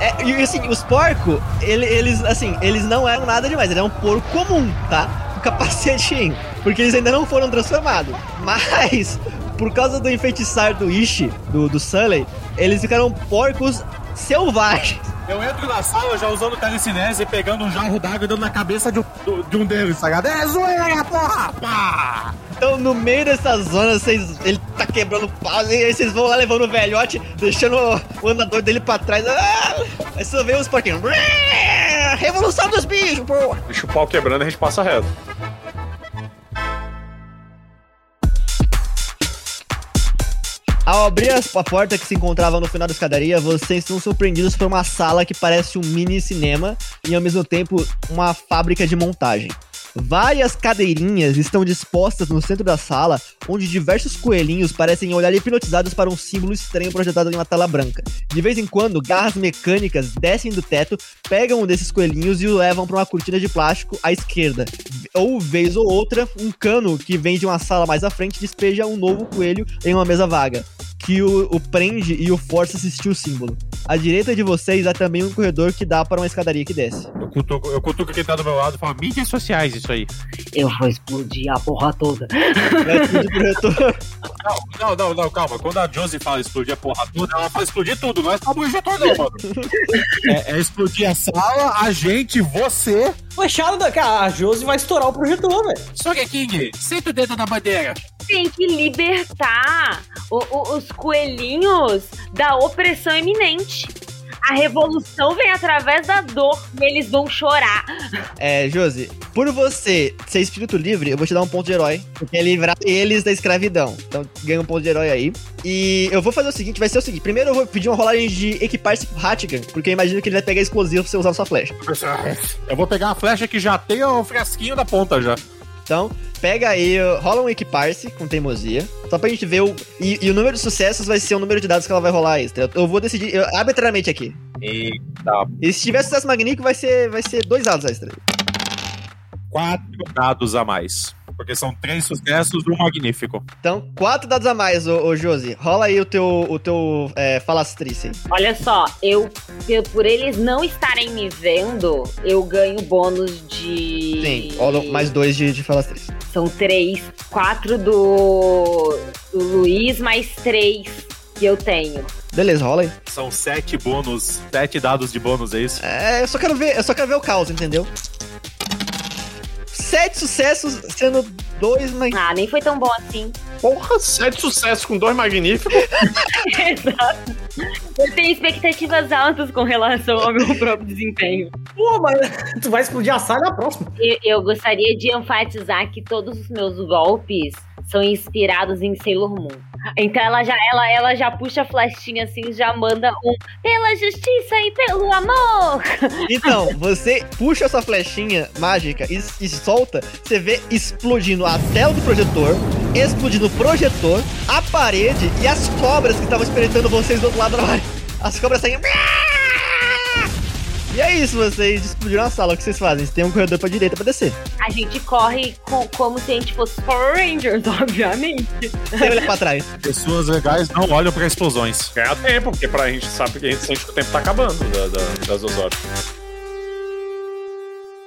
É, e assim, os porcos, ele- eles, assim, eles não eram nada demais, ele é um porco comum, tá? Com capacetinho. Porque eles ainda não foram transformados. Mas, por causa do enfeitiçar do Ishi, do, do Sully, eles ficaram porcos selvagens. Eu entro na sala já usando telecinese, pegando um jarro d'água e dando na cabeça de um, de um deles, tá ligado? É zoeira, porra! Pá! Então, no meio dessa zona, vocês, ele tá quebrando pau, e aí vocês vão lá levando o velhote, deixando o, o andador dele pra trás. Ah! Aí só vem os porquinhos. Revolução dos bichos, pô! Deixa o pau quebrando e a gente passa reto. Ao abrir a porta que se encontrava no final da escadaria, vocês são surpreendidos por uma sala que parece um mini cinema e ao mesmo tempo uma fábrica de montagem. Várias cadeirinhas estão dispostas no centro da sala, onde diversos coelhinhos parecem olhar hipnotizados para um símbolo estranho projetado em uma tela branca. De vez em quando, garras mecânicas descem do teto, pegam um desses coelhinhos e o levam para uma cortina de plástico à esquerda. Ou, vez ou outra, um cano que vem de uma sala mais à frente despeja um novo coelho em uma mesa vaga, que o, o prende e o força a assistir o símbolo. À direita de vocês há também um corredor que dá para uma escadaria que desce. Eu cutuco, eu cutuco quem tá do meu lado e falo, mídias sociais, isso aí. Eu vou explodir a porra toda. Vai explodir o projetor. Não, não, não, não, calma. Quando a Josie fala explodir a porra toda, ela fala explodir tudo, não é só o projetor, não, mano. É, é explodir a sala, a gente, você. Fechado da. Cara, a Josi vai estourar o projetor, velho. Soga King, senta o dedo na bandeira. Tem que libertar o- o- os coelhinhos da opressão iminente. A revolução vem através da dor e eles vão chorar. É, Josi, por você ser espírito livre, eu vou te dar um ponto de herói, porque é livrar eles da escravidão. Então, ganha um ponto de herói aí. E eu vou fazer o seguinte, vai ser o seguinte. Primeiro eu vou pedir uma rolagem de equipar-se pro Hattigan, porque eu imagino que ele vai pegar explosivo pra você usar sua flecha. Eu vou pegar a flecha que já tem o fresquinho da ponta já. Então, pega aí, rola um equipar-se com teimosia, só pra gente ver o... E, e o número de sucessos vai ser o número de dados que ela vai rolar extra. Eu, eu vou decidir eu, arbitrariamente aqui. Eita. E se tiver sucesso magnífico, vai ser, vai ser dois dados extra. Quatro dados a mais. Porque são três sucessos e um magnífico. Então, quatro dados a mais, ô, ô Josi. Rola aí o teu, o teu é, falastrice. Olha só, eu, eu- por eles não estarem me vendo, eu ganho bônus de. Sim, rola mais dois de, de falastrice. São três. Quatro do, do Luiz, mais três que eu tenho. Beleza, rola aí. São sete bônus, sete dados de bônus, é isso? É, eu só quero ver, eu só quero ver o caos, entendeu? Sete sucessos, sendo dois, mas. Ah, nem foi tão bom assim. Porra, sete sucessos com dois magníficos. Exato. Eu tenho expectativas altas com relação ao meu próprio desempenho. Pô, mas tu vai explodir a sala na próxima. Eu, eu gostaria de enfatizar que todos os meus golpes são inspirados em Sailor Moon. Então ela já, ela, ela já puxa a flechinha assim, já manda um pela justiça e pelo amor. Então, você puxa essa flechinha mágica e, e solta, você vê explodindo a tela do projetor, explodindo o projetor, a parede e as cobras que estavam esperando vocês do outro lado da parede. As cobras saem. E é isso, vocês explodiram a sala. O que vocês fazem? Você tem um corredor pra direita pra descer. A gente corre com- como se a gente fosse Power Rangers, obviamente. Sem olhar pra trás. Pessoas legais não olham pra explosões. Ganha tempo, porque pra gente sabe que a gente sente que o tempo tá acabando da- da- das duas horas.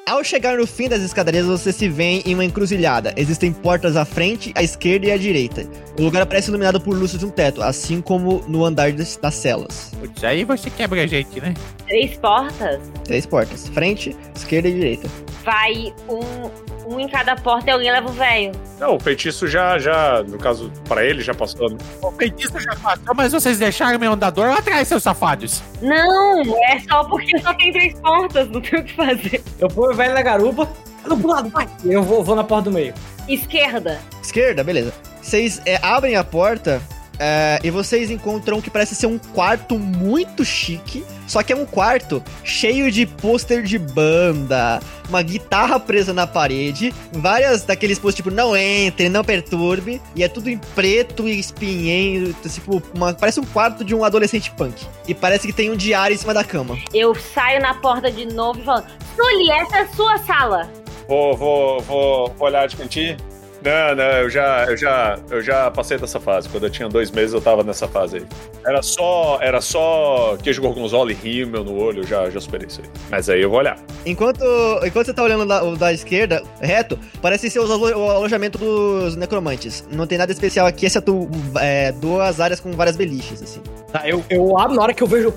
Ao chegar no fim das escadarias, você se vê em uma encruzilhada. Existem portas à frente, à esquerda e à direita. O lugar parece iluminado por luzes de um teto, assim como no andar das, das celas. Putz, aí você quebra a gente, né? Três portas. Três portas: frente, esquerda e direita. Vai um, um em cada porta e alguém leva o velho. Não, o feitiço já, já, no caso, pra ele já passou. né? O feitiço já passou, mas vocês deixaram meu andador lá atrás, seus safados. Não, é só porque só tem três portas, não tem o que fazer. Eu ponho o velho na garupa. Pro lado, vai. Eu vou, vou na porta do meio. Esquerda. Esquerda, beleza. Vocês é, abrem a porta é, e vocês encontram o que parece ser um quarto muito chique. Só que é um quarto cheio de pôster de banda, uma guitarra presa na parede, várias daqueles pôster tipo não entre, não perturbe, e é tudo em preto e espinheiro, tipo, uma- parece um quarto de um adolescente punk. E parece que tem um diário em cima da cama. Eu saio na porta de novo e falo: Sully, essa é a sua sala. Vou, vou, vou, vou olhar de cantinho. Não, não, eu já, eu já, eu já passei dessa fase. Quando eu tinha dois meses, eu tava nessa fase aí. Era só, era só queijo gorgonzola e rímel no olho, eu já, já superei isso aí. Mas aí eu vou olhar. Enquanto, enquanto você tá olhando da, o da esquerda, reto, parece ser alo- o alojamento dos necromantes. Não tem nada especial aqui, exceto é, duas áreas com várias beliches, assim. Tá, eu, eu abro na hora que eu vejo.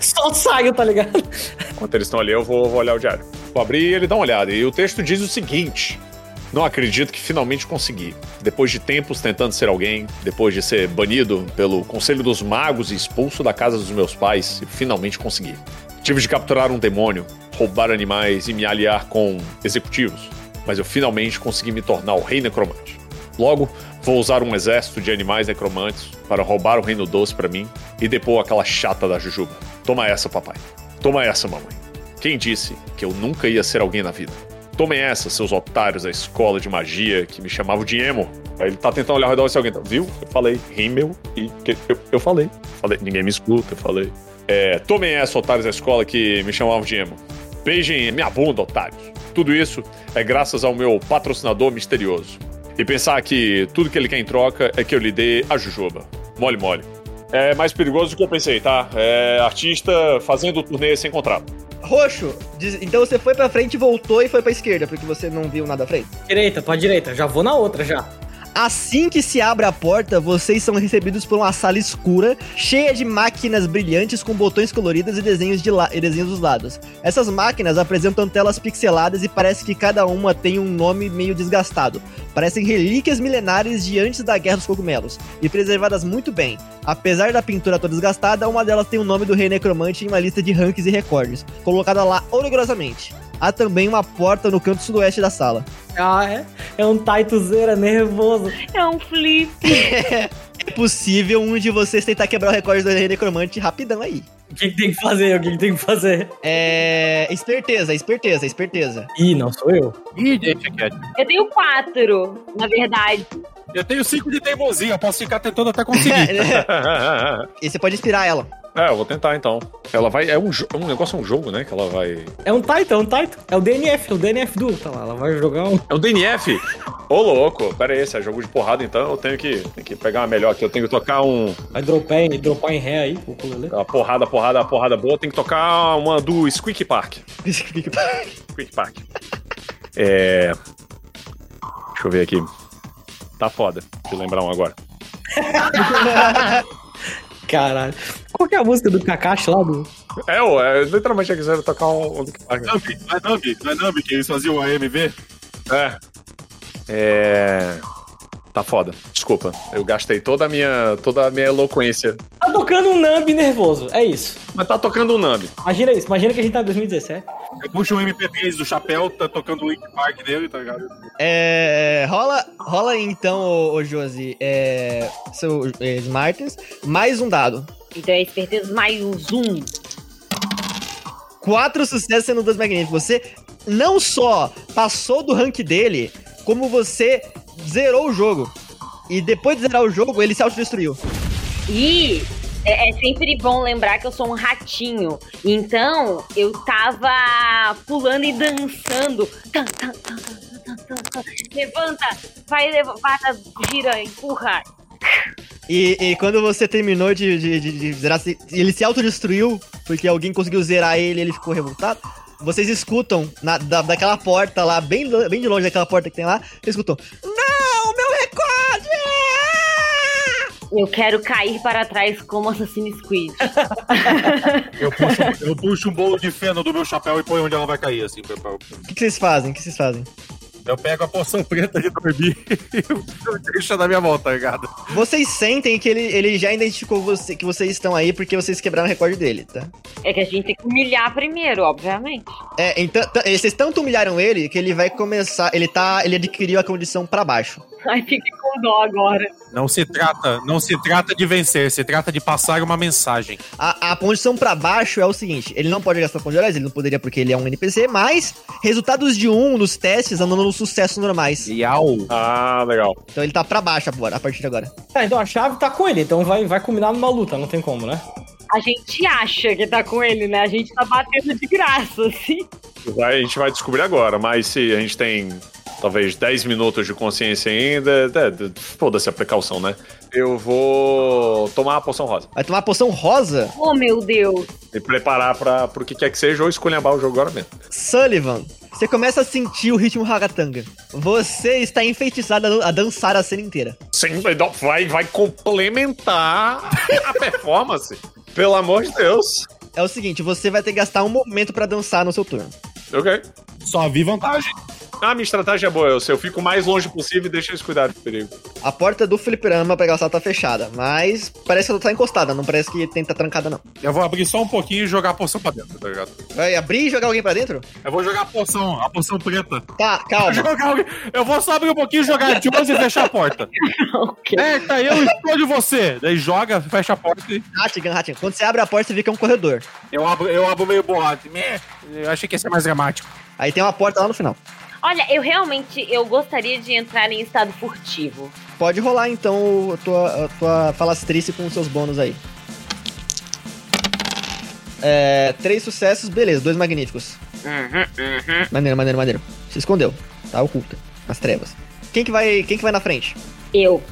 Só saio, tá ligado? Enquanto eles estão ali, eu vou, vou olhar o diário. Vou abrir e ele dá uma olhada. E o texto diz o seguinte: Não acredito que finalmente consegui. Depois de tempos tentando ser alguém, depois de ser banido pelo Conselho dos Magos e expulso da casa dos meus pais, finalmente consegui. Tive de capturar um demônio, roubar animais e me aliar com executivos, mas eu finalmente consegui me tornar o rei necromante. Logo, vou usar um exército de animais necromantes para roubar o reino doce para mim e depor aquela chata da Jujuba. Toma essa, papai. Toma essa, mamãe. Quem disse que eu nunca ia ser alguém na vida? Tomem essa, seus otários da escola de magia que me chamavam de emo. Aí ele tá tentando olhar ao redor se alguém tá. Viu? Eu falei, rímel e. Eu, eu falei. Falei, ninguém me escuta, eu falei. É, tomem essa, otários da escola que me chamavam de emo. Beijem minha bunda, otários. Tudo isso é graças ao meu patrocinador misterioso. E pensar que tudo que ele quer em troca é que eu lhe dê a jujuba. Mole, mole. É mais perigoso do que eu pensei, tá? É artista fazendo turnê sem contrato. Roxo, então você foi pra frente, voltou e foi pra esquerda, porque você não viu nada à frente. Direita, pra direita. Já vou na outra já. Assim que se abre a porta, vocês são recebidos por uma sala escura, cheia de máquinas brilhantes com botões coloridos e desenhos, de e desenhos dos lados. Essas máquinas apresentam telas pixeladas e parece que cada uma tem um nome meio desgastado. Parecem relíquias milenares de antes da Guerra dos Cogumelos, e preservadas muito bem. Apesar da pintura toda desgastada, uma delas tem o nome do Rei Necromante em uma lista de rankings e recordes, colocada lá orgulhosamente. Há também uma porta no canto sudoeste da sala. Ah, é? É um Taituzeira nervoso. É um flip. É possível um de vocês tentar quebrar o recorde do Necromante rapidão aí. O que, que tem que fazer? O que, que tem que fazer? É. Esperteza, esperteza, esperteza. Ih, não sou eu. Ih, deixa quieto. Eu tenho quatro, na verdade. Eu tenho cinco de teimosia, eu posso ficar tentando até conseguir. e você pode inspirar ela. É, eu vou tentar então. Ela vai. É um, jo- um negócio, é um jogo, né? Que ela vai. É um Taito, é um Taito. É o DNF, é o DNF do. Tá lá, ela vai jogar um. É um DNF? Ô, louco. Pera aí, se é jogo de porrada, então eu tenho que, tenho que pegar uma melhor aqui. Eu tenho que tocar um. Vai dropar em, dropar em ré aí, o ukulele. Uma porrada, porrada, porrada boa. Tem que tocar uma do Squeak Park. Squeak Park. Squeak Park. É. Deixa eu ver aqui. Tá foda. Deixa eu lembrar um agora. Caralho. Qual que é a música do Kakashi lá do. É, ô, é, literalmente eu quiser tocar um. não é Numbi, não é Numbi que eles faziam o AMV? É. É. Tá foda. Desculpa. Eu gastei toda a minha, toda a minha eloquência. Tá tocando um Nambi nervoso, é isso. Mas tá tocando um Nambi. Imagina isso, imagina que a gente tá em 2017. Eu puxo um MP3 do chapéu, tá tocando o Link Park nele, tá ligado? É. Rola, rola aí, então, ô, ô Josi, é. Seu é, Smartens, mais um dado. Então é esperteza mais um. Quatro sucessos sendo dois magníficos. Você não só passou do rank dele, como você zerou o jogo. E depois de zerar o jogo, ele se autodestruiu. E é, é sempre bom lembrar que eu sou um ratinho. Então, eu tava pulando e dançando. Tan, tan, tan. Levanta, vai, levanta, gira, empurra. E, e quando você terminou de, de, de- de zerar, ele se autodestruiu, porque alguém conseguiu zerar ele e ele ficou revoltado. Vocês escutam na, da, daquela porta lá, bem, bem de longe daquela porta que tem lá, vocês escutam. Não, meu recorde! Eu quero cair para trás como Assassin's Creed. Eu puxo, eu puxo um bolo de feno do meu chapéu e ponho onde ela vai cair, assim. pra- O que, que vocês fazem? O que vocês fazem? Eu pego a poção preta de dormir e deixo na minha mão, tá ligado? Vocês sentem que ele, ele já identificou você, que vocês estão aí porque vocês quebraram o recorde dele, tá? É que a gente tem que humilhar primeiro, obviamente. É, então, t- vocês tanto humilharam ele que ele vai começar. Ele tá. Ele adquiriu a condição pra baixo. Ai, fiquei com dó agora. Não se trata, não se trata de vencer, se trata de passar uma mensagem. A, a condição pra baixo é o seguinte: ele não pode gastar pontos de ele não poderia porque ele é um NPC, mas resultados de um nos testes andando nos sucessos normais. Iau. Ah, legal. Então ele tá pra baixo agora, a partir de agora. Ah, então a chave tá com ele, então vai, vai combinar numa luta, não tem como, né? A gente acha que tá com ele, né? A gente tá batendo de graça, assim. A gente vai descobrir agora, mas se a gente tem talvez 10 minutos de consciência ainda, é, é, foda-se a precaução, né? Eu vou tomar a poção rosa. Vai tomar a poção rosa? Oh, meu Deus. Me preparar para pro que quer que seja ou escolhambar o jogo agora mesmo. Sullivan, você começa a sentir o ritmo ragatanga. Você está enfeitiçado a dan- a dançar a cena inteira. Sim, vai, vai, vai complementar a performance. Pelo amor de Deus. É o seguinte, você vai ter que gastar um momento pra dançar no seu turno. Ok. Só vi vantagem. Ah, minha estratégia é boa, eu sei. Eu fico o mais longe possível e deixo eles cuidarem do perigo. A porta do fliperama pra sala tá fechada, mas parece que ela tá encostada, não parece que tem tá trancada, não. Eu vou abrir só um pouquinho e jogar a poção pra dentro, tá ligado? Vai abrir e jogar alguém pra dentro? Eu vou jogar a poção, a poção preta. Tá, calma. Jogar alguém- Eu vou só abrir um pouquinho, jogar de 11 e fechar a porta. É, tá, eu escolho você. Daí joga, fecha a porta e. Ratigan, Ratigan. Quando você abre a porta, você vê que é um corredor. Eu abro, eu abro meio. Meh, Eu achei que ia ser mais dramático. Aí tem uma porta lá no final. Olha, eu realmente eu gostaria de entrar em estado furtivo. Pode rolar então a tua, a tua falastrice com os seus bônus aí. É, três sucessos, beleza, dois magníficos. Maneiro, maneiro, maneiro. Se escondeu, tá oculta, nas trevas. Quem que vai, quem que vai na frente? Eu.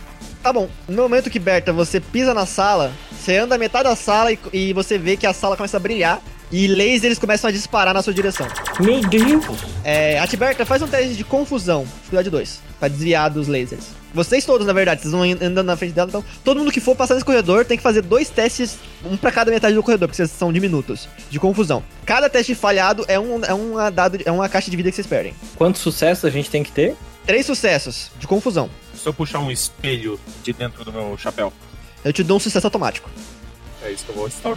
Tá bom. No momento que Berta você pisa na sala, você anda metade da sala e, e você vê que a sala começa a brilhar e lasers começam a disparar na sua direção. Meu Deus! É, Atiberta, faz um teste de confusão, dificuldade 2, pra desviar dos lasers. Vocês todos, na verdade, vocês vão andando na frente dela, então todo mundo que for passar nesse corredor tem que fazer dois testes, um pra cada metade do corredor, porque vocês são diminutos, de confusão. Cada teste falhado é, um, é, uma, dado, é uma caixa de vida que vocês perdem. Quantos sucessos a gente tem que ter? Três sucessos de confusão. Se eu puxar um espelho de dentro do meu chapéu, Eu te dou um sucesso automático. é isso que eu vou estar.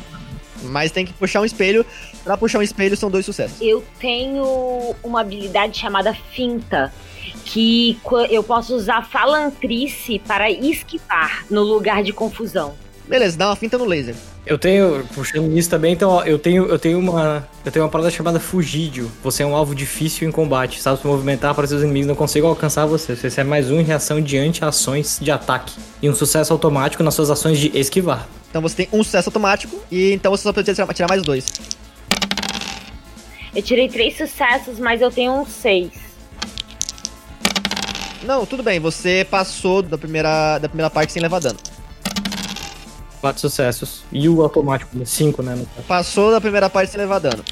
Mas tem que puxar um espelho. Pra puxar um espelho são dois sucessos. Eu tenho uma habilidade chamada finta, que qu- eu posso usar falantrice para esquivar no lugar de confusão. Beleza, dá uma finta no laser. Eu tenho, puxando isso também, então, ó, eu tenho, eu tenho uma. Eu tenho uma parada chamada Fugídio. Você é um alvo difícil em combate. Sabe se movimentar para seus inimigos não consigam alcançar você. Você recebe mais um em reação diante ações de ataque. E um sucesso automático nas suas ações de esquivar. Então você tem um sucesso automático e então você só precisa tirar, tirar mais dois. Eu tirei três sucessos, mas eu tenho um seis. Não, tudo bem, você passou da primeira, da primeira parte sem levar dano. Quatro sucessos. E o automático, cinco, né? no caso. Passou da primeira parte sem levar dano.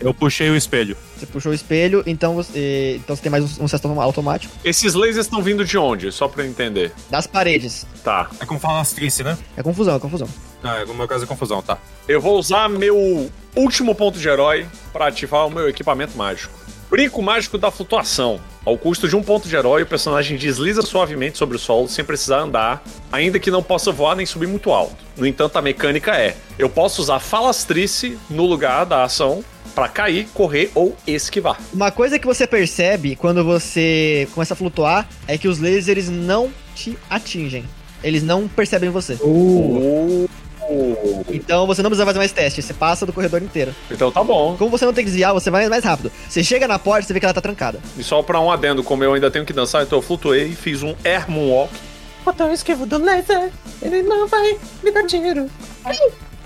Eu puxei o espelho. Você puxou o espelho, então você, então você tem mais um, um sucesso automático. Esses lasers estão vindo de onde? Só pra eu entender. Das paredes. Tá. É com falastrice, né? É confusão, é confusão. Ah, no meu caso é confusão, tá. Eu vou usar meu último ponto de herói pra ativar o meu equipamento mágico. Brinco mágico da flutuação. Ao custo de um ponto de herói, o personagem desliza suavemente sobre o solo sem precisar andar, ainda que não possa voar nem subir muito alto. No entanto, a mecânica é: eu posso usar falastrice no lugar da ação pra cair, correr ou esquivar. Uma coisa que você percebe quando você começa a flutuar é que os lasers não te atingem. Eles não percebem você. Uh. Então você não precisa fazer mais teste, você passa do corredor inteiro. Então tá bom. Como você não tem que desviar, você vai mais rápido. Você chega na porta, você vê que ela tá trancada. E só pra um adendo, como eu ainda tenho que dançar, então eu flutuei e fiz um Air Moonwalk. Botão esquivo do laser, ele não vai me dar tiro.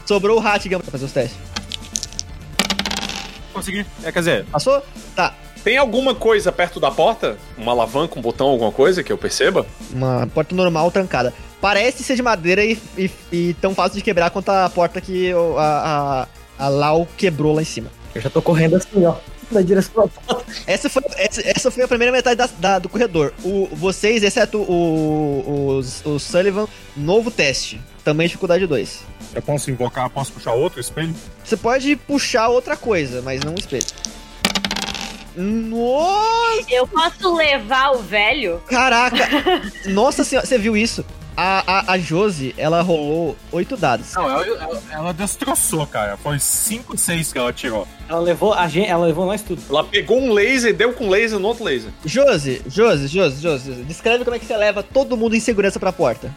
Sobrou o Hattigan pra fazer os testes. Consegui. É, quer dizer, Passou? Tá. Tem alguma coisa perto da porta? Uma alavanca, um botão, alguma coisa que eu perceba? Uma porta normal trancada. Parece ser de madeira e, e- e tão fácil de quebrar quanto a porta que o- a, a, a Lau quebrou lá em cima. Eu já tô correndo assim, ó. Na direção da porta. Essa foi, essa, essa foi a primeira metade da- da- do corredor. O, vocês, exceto o, os, o Sullivan, novo teste. Também dificuldade 2. eu posso invocar, posso puxar outro espelho? Você pode puxar outra coisa, mas não um espelho. Nossa! Eu posso levar o velho? Caraca! Nossa senhora, você viu isso? A, a, a Josi, ela rolou oito dados. Não, ela, ela, ela destroçou, cara. Foi 5, 6 que ela tirou. Ela levou a gente, ela levou nós tudo. Ela pegou um laser e deu com laser no outro laser. Josi, Josi, Josi, Josi, descreve como é que você leva todo mundo em segurança pra porta.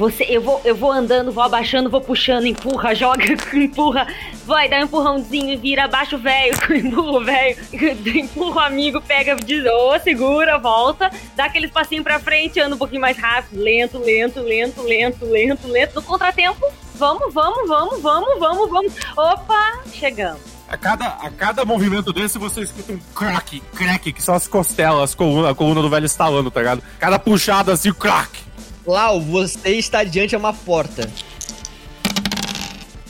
Você, eu vou, eu vou andando, vou abaixando, vou puxando, empurra, joga, empurra, vai, dá um empurrãozinho, vira, abaixa o velho, empurra o velho, empurra o amigo, pega, diz, ô, segura, volta, dá aquele passinho pra frente, anda um pouquinho mais rápido, lento, lento, lento, lento, lento, lento, no contratempo, vamos, vamos, vamos, vamos, vamos, vamos, opa, chegamos. A cada, a cada movimento desse, você escuta um crack, crack, que são as costelas, as coluna, a coluna do velho estalando, tá ligado? Cada puxada assim, crack. Lau, você está diante de uma porta.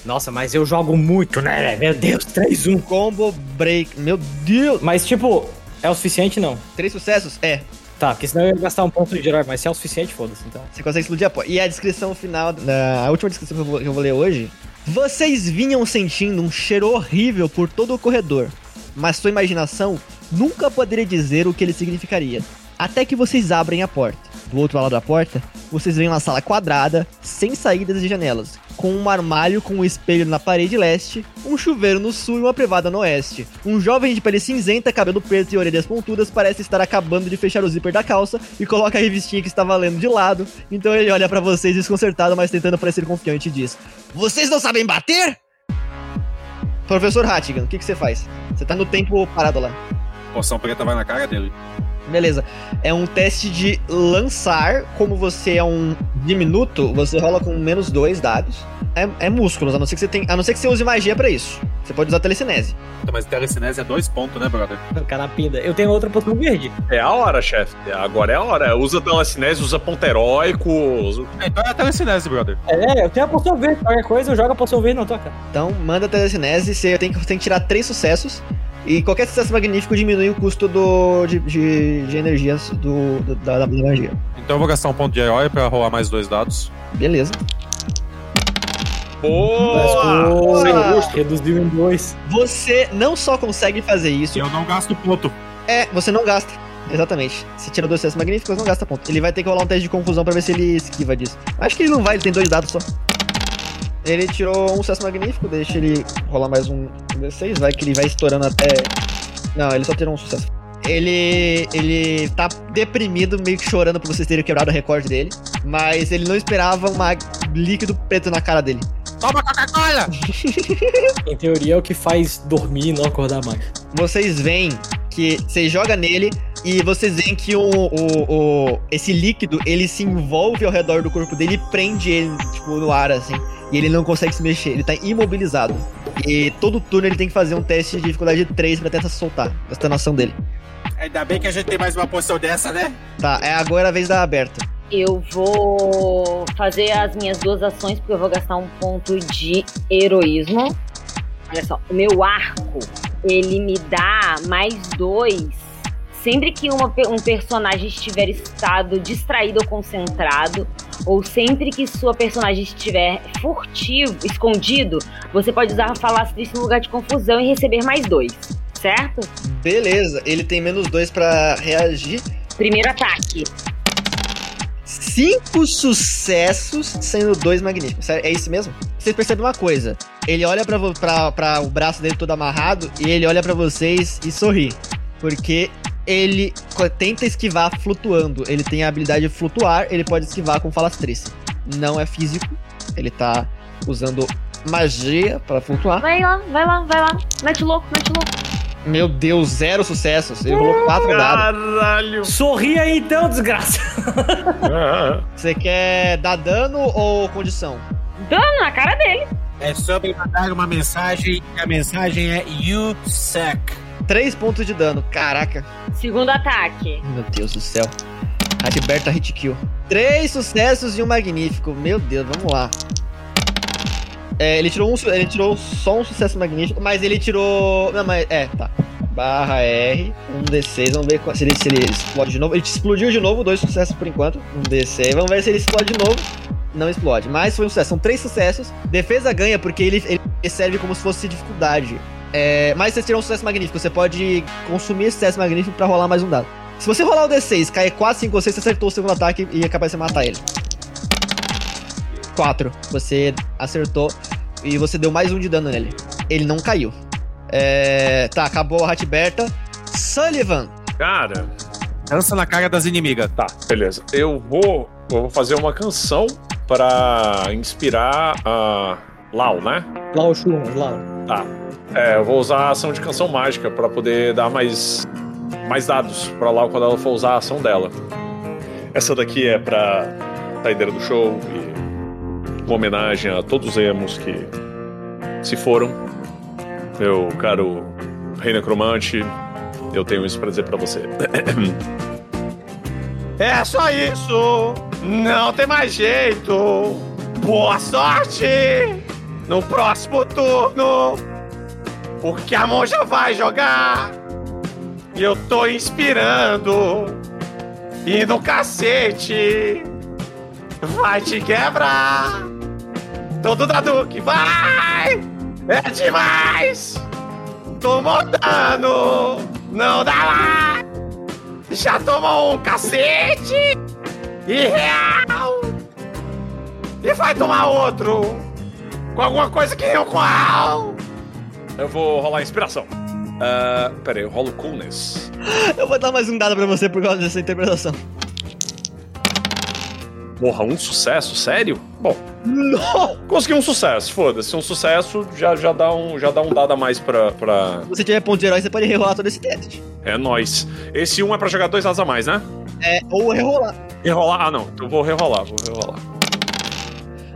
Nossa, mas eu jogo muito, né? Meu Deus, 3-1. Combo break. Meu Deus! Mas, tipo, é o suficiente, não? Três sucessos? É. Tá, porque senão eu ia gastar um ponto de herói, mas se é o suficiente, foda-se, então. Você consegue explodir a porta. E a descrição final, da, a última descrição que eu, vou, que eu vou ler hoje. Vocês vinham sentindo um cheiro horrível por todo o corredor, mas sua imaginação nunca poderia dizer o que ele significaria. Até que vocês abrem a porta. Do outro lado da porta, vocês veem uma sala quadrada, sem saídas e janelas, com um armário com um espelho na parede leste, um chuveiro no sul e uma privada no oeste. Um jovem de pele cinzenta, cabelo preto e orelhas pontudas parece estar acabando de fechar o zíper da calça e coloca a revistinha que estava lendo de lado. Então ele olha pra vocês desconcertado, mas tentando parecer confiante e diz: Vocês não sabem bater? Professor Hattigan, o que, que você faz? Você tá no tempo parado lá. Poção preta vai na cara dele. Beleza. É um teste de lançar. Como você é um diminuto, você rola com menos dois dados. É, é músculos, a não ser que você tem, a não ser que você use magia pra isso. Você pode usar telecinese. Então, mas telecinese é dois pontos, né, brother? O cara pinda. Eu tenho outra poção verde. É a hora, chefe. Agora é a hora. Usa telecinese, usa ponto heróico. Usa... Então é telecinese, brother. É, eu tenho a poção verde. Qualquer coisa, eu jogo a poção verde na tua cara. Então, manda telecinese. Você tem que, tem que tirar três sucessos. E qualquer sucesso magnífico diminui o custo do, de, de, de energias do, do- da, da magia. Então eu vou gastar um ponto de herói pra rolar mais dois dados. Beleza. Boa! Boa! Sem custo. Reduziu em dois. Você não só consegue fazer isso, E eu não gasto ponto. é, você não gasta. Exatamente. Se tira dois sucessos magníficos, não gasta ponto. Ele vai ter que rolar um teste de confusão pra ver se ele esquiva disso. Acho que ele não vai, ele tem dois dados só. Ele tirou um sucesso magnífico, deixa ele rolar mais um D6, vai que ele vai estourando até. Não, ele só tirou um sucesso. Ele. ele tá deprimido, meio que chorando por vocês terem quebrado o recorde dele. Mas ele não esperava um líquido preto na cara dele. Toma Coca-Cola! Em teoria é o que faz dormir e não acordar mais. vocês veem que você joga nele e vocês veem que o, o, o- esse líquido ele se envolve ao redor do corpo dele e prende ele tipo no ar assim. E ele não consegue se mexer ele tá imobilizado. E todo turno ele tem que fazer um teste de dificuldade 3 pra tentar se soltar gastando a ação dele. Ainda bem que a gente tem mais uma poção dessa, né? tá é agora a vez da aberta. Eu vou fazer as minhas duas ações, porque eu vou gastar um ponto de heroísmo. Olha só, o meu arco, ele me dá mais dois. Sempre que uma um personagem estiver estado distraído ou concentrado, ou sempre que sua personagem estiver furtivo, escondido, você pode usar a falastrice no lugar de confusão e receber mais dois, certo? beleza ele tem menos 2 pra reagir Primeiro ataque. Cinco sucessos, sendo dois magníficos. É isso mesmo? Vocês percebem uma coisa. Ele olha pra o braço dele todo amarrado e ele olha pra vocês e sorri. Porque ele tenta esquivar flutuando. Ele tem a habilidade de flutuar, ele pode esquivar com falastrice. Não é físico. Ele tá usando magia pra flutuar. Vai lá, vai lá, vai lá. Mete louco, mete louco. Meu Deus, zero sucessos. Ele rolou quatro dados. Caralho! Sorria aí então, desgraça. Você quer dar dano ou condição? Dano na cara dele. É sobre mandar uma mensagem e a mensagem é You suck. Três pontos de dano. Caraca. Segundo ataque. Meu Deus do céu. Adberta hit kill. Três sucessos e um magnífico. Meu Deus, vamos lá. É, ele tirou um, ele tirou só um sucesso magnífico, mas ele tirou, não, mas é, tá. Barra R, um D6, vamos ver se ele, se ele explode de novo. Ele explodiu de novo, dois sucessos por enquanto. Um D6, vamos ver se ele explode de novo. Não explode, mas foi um sucesso. São três sucessos. Defesa ganha porque ele, ele serve como se fosse dificuldade. É, mas você tirou um sucesso magnífico. Você pode consumir esse sucesso magnífico pra rolar mais um dado. Se você rolar o D6, cair 4, 5 ou 6, você acertou o segundo ataque e é capaz de matar ele. 4. Você acertou e você deu mais um de dano nele. Ele não caiu. É, tá, acabou a Ratberta. Sullivan. Cara, Dança na cara das inimigas. tá, beleza. Eu vou, eu vou fazer uma canção pra inspirar a Lau, né? O churro, lá. Tá. É, eu vou usar a ação de canção mágica pra poder dar mais, mais dados pra Lau quando ela for usar a ação dela. Essa daqui é pra saideira do show e uma homenagem a todos os emos que se foram. Meu caro Rei Necromante, eu tenho isso pra dizer pra você. É só isso! Não tem mais jeito! Boa sorte! No próximo turno! Porque a monja vai jogar! E eu tô inspirando! E no cacete! Vai te quebrar! Todo dado que vai! É demais! Tô montando! Não dá lá! Já tomou um cacete! E real! E vai tomar outro! Com alguma coisa que eu qual? Eu vou rolar inspiração. Uh, pera aí, eu rolo coolness. Eu vou dar mais um dado pra você por causa dessa interpretação. Porra, um sucesso? Sério? Bom, Não! consegui um sucesso, foda-se. Um sucesso já, já, dá um, já dá um dado a mais pra, pra... Se você tiver ponto de herói, você pode rerolar todo esse teste. É nóis. Esse um é pra jogar dois dados a mais, né? É, ou rerolar. Rerolar? Ah, não. Então eu vou rerolar, vou rerolar.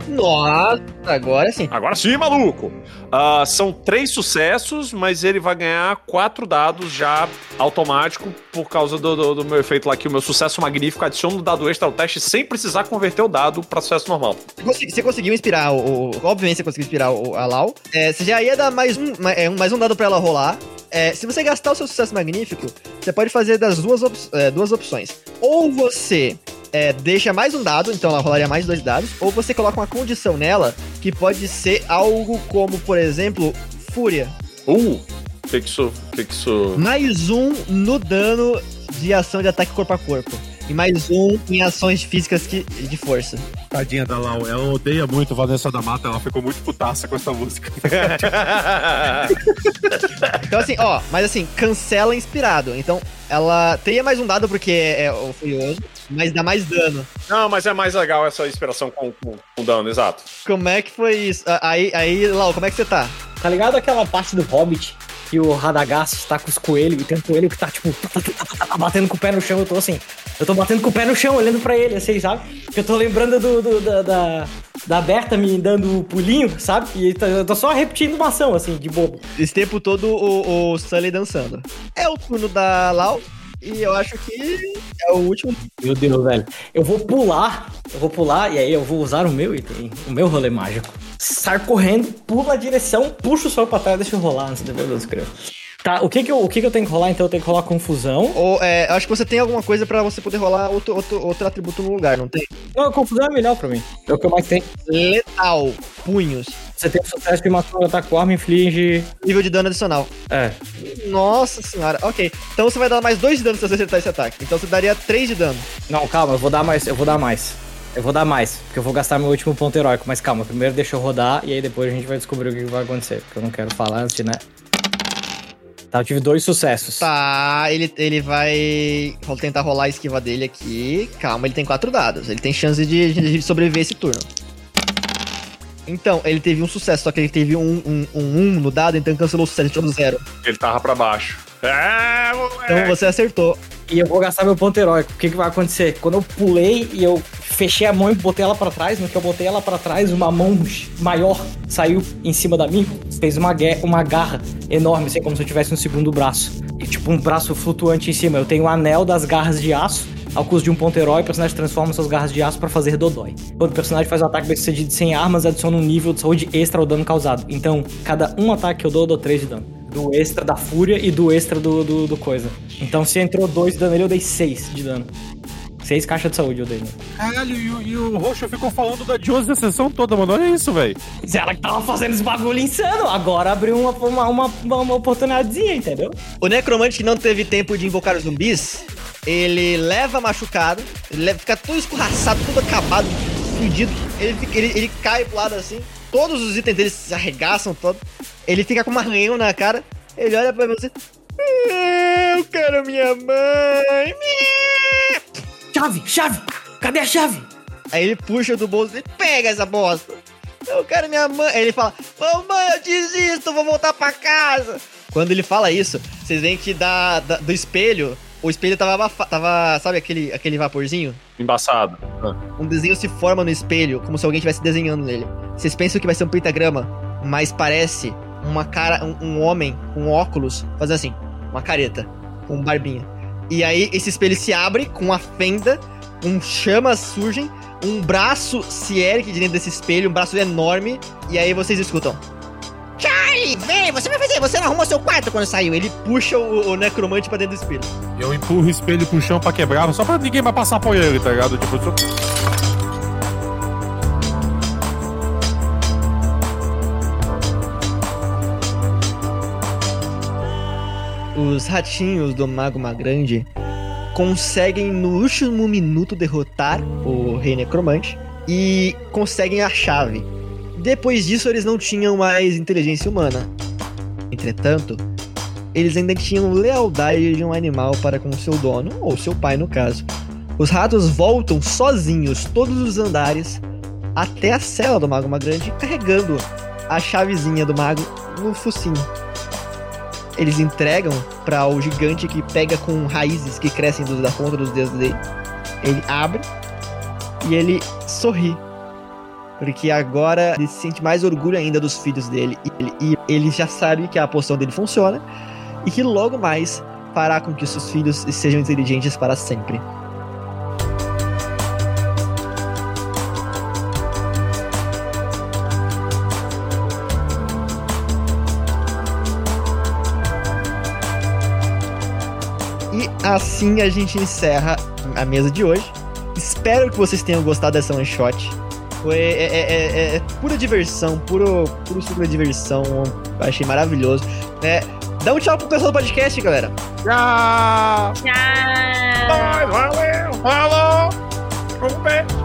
Nossa, agora sim. Agora sim, maluco! Ah, são três sucessos, mas ele vai ganhar quatro dados já automático por causa do, do- do meu efeito lá que o meu sucesso magnífico adiciona um dado extra ao teste sem precisar converter o dado pra sucesso normal. Você consegui- Você conseguiu inspirar o. o- obviamente você conseguiu inspirar o, a Lau. É, você já ia dar mais um, é, mais um dado pra ela rolar. É, se você gastar o seu sucesso magnífico, você pode fazer das duas, op- é, duas opções. Ou você é, deixa mais um dado, então ela rolaria mais dois dados, ou você coloca uma condição nela que pode ser algo como, por exemplo, Fúria. Uh! Que que isso. Que que isso. Mais um no dano de ação de ataque corpo a corpo. E mais um em ações físicas que, de força. Tadinha da Lau, ela odeia muito Vanessa da Mata, ela ficou muito putaça com essa música. Então, assim, ó, mas assim, cancela inspirado. Então, ela teria mais um dado porque é o furioso, mas dá mais dano. Não, mas é mais legal essa inspiração com, com, com dano, exato. Como é que foi isso? Ah, Aí, aí, Lau, como é que você tá? Tá ligado aquela parte do Hobbit que o Radagast tá com os coelhos e tem um coelho que tá, tipo, tá, tá, tá, batendo com o pé no chão. Eu tô assim, eu tô batendo com o pé no chão, olhando pra ele, assim, sabe? Porque eu tô lembrando do, do- da, da, da Berta me dando o pulinho, sabe? E eu tô só repetindo uma ação, assim, de bobo. Esse tempo todo o, o Sully dançando. É o turno da Lau, e eu acho que é o último. Meu Deus, velho. Eu vou pular, eu vou pular e aí eu vou usar o meu item, o meu rolê mágico. Sai correndo, pula a direção, puxa o sol pra trás, deixa eu rolar antes de meu Deus, creio. Tá, o que que, eu, o que que eu tenho que rolar? Então eu tenho que rolar confusão. Ou, é, eu acho que você tem alguma coisa pra você poder rolar outro, outro, outro atributo no lugar, não tem? Não, confusão é melhor pra mim. É o que eu mais tenho. Letal, punhos, Você tem sucesso de matar o ataque com arma, inflige. nível de dano adicional. É. Nossa senhora, ok. Então você vai dar mais dois de dano se você acertar esse ataque. Então você daria três de dano. Não, calma, eu vou dar mais, eu vou dar mais. Eu vou dar mais, porque eu vou gastar meu último ponto heróico. Mas calma, primeiro deixa eu rodar e aí depois a gente vai descobrir o que vai acontecer. Porque eu não quero falar antes, né? Tá, eu tive dois sucessos. Tá, ele, ele vai tentar rolar a esquiva dele aqui. Calma, ele tem quatro dados. Ele tem chance de, de sobreviver esse turno. Então, ele teve um sucesso, só que ele teve um, um, um, um no dado, então cancelou o sucesso, tirou zero. Ele tava pra baixo. É, moleque. Então você acertou. E eu vou gastar meu ponto heróico. O que, que vai acontecer? Quando eu pulei e eu fechei a mão e botei ela pra trás, no que eu botei ela pra trás, uma mão maior saiu em cima da minha, fez uma, uma garra enorme, assim, como se eu tivesse um segundo braço. E tipo um braço flutuante em cima. Eu tenho o anel das garras de aço. Ao custo de um ponto herói, o personagem transforma suas garras de aço pra fazer dodói. Quando o personagem faz um ataque bem sucedido sem armas, adiciona um nível de saúde extra ao dano causado. Então, cada um ataque que eu dou, eu dou 3 de dano. Do extra da fúria e do extra do, do, do coisa. Então, se entrou 2 de dano nele, eu dei 6 de dano. 6 caixas de saúde eu dei. Né? Caralho, e, o- e o Roxo ficou falando da Josie a sessão toda, mano. Olha isso, velho. Ela que tava fazendo esse bagulho insano, agora abriu uma, uma, uma, uma, oportunidadezinha, entendeu? O necromante não teve tempo de invocar os zumbis, ele leva machucado, ele leva- fica todo escorraçado, todo acabado, fudido. Ele, ele, ele cai pro lado assim, todos os itens dele se arregaçam todo. Ele fica com um arranhão na cara, ele olha pra você. "Ah, Eu quero minha mãe. Chave, chave! Cadê a chave? Aí ele puxa do bolso e pega essa bosta. Eu quero minha mãe. Aí ele fala: Mamãe, eu desisto, vou voltar pra casa. Quando ele fala isso, vocês veem que da, da- do espelho, o espelho tava, abafa- tava sabe aquele, aquele vaporzinho? Embaçado. Um desenho se forma no espelho, como se alguém estivesse desenhando nele. Vocês pensam que vai ser um pentagrama, mas parece uma cara, um, um homem com óculos fazendo assim, uma careta, com barbinha. E aí esse espelho se abre com uma fenda, um chamas surgem, um braço se ergue de dentro desse espelho, um braço enorme, e aí vocês escutam. Vem, você vai fazer, você não arrumou seu quarto quando saiu. Ele puxa o, o necromante pra dentro do espelho. Eu empurro o espelho pro chão pra quebrar, só pra ninguém mais passar por ele, tá ligado? Tipo, os ratinhos do Mago Magrande conseguem no último minuto derrotar o Rei Necromante e conseguem a chave. Depois disso, eles não tinham mais inteligência humana. Entretanto, eles ainda tinham lealdade de um animal para com seu dono, ou seu pai no caso. Os ratos voltam sozinhos todos os andares até a cela do Mago Magrande, carregando a chavezinha do mago no focinho. Eles entregam para o gigante que pega com raízes que crescem da ponta dos dedos dele. Ele abre e ele sorri. Porque agora ele sente mais orgulho ainda dos filhos dele. E ele, e ele já sabe que a poção dele funciona. E que logo mais fará com que seus filhos sejam inteligentes para sempre. E assim a gente encerra a mesa de hoje. Espero que vocês tenham gostado dessa one shot. Foi é, é, é, é pura diversão, puro, puro suco de diversão. Achei maravilhoso. É, dá um tchau pro pessoal do podcast, galera. Tchau! Tchau! Valeu! Falou! Um beijo!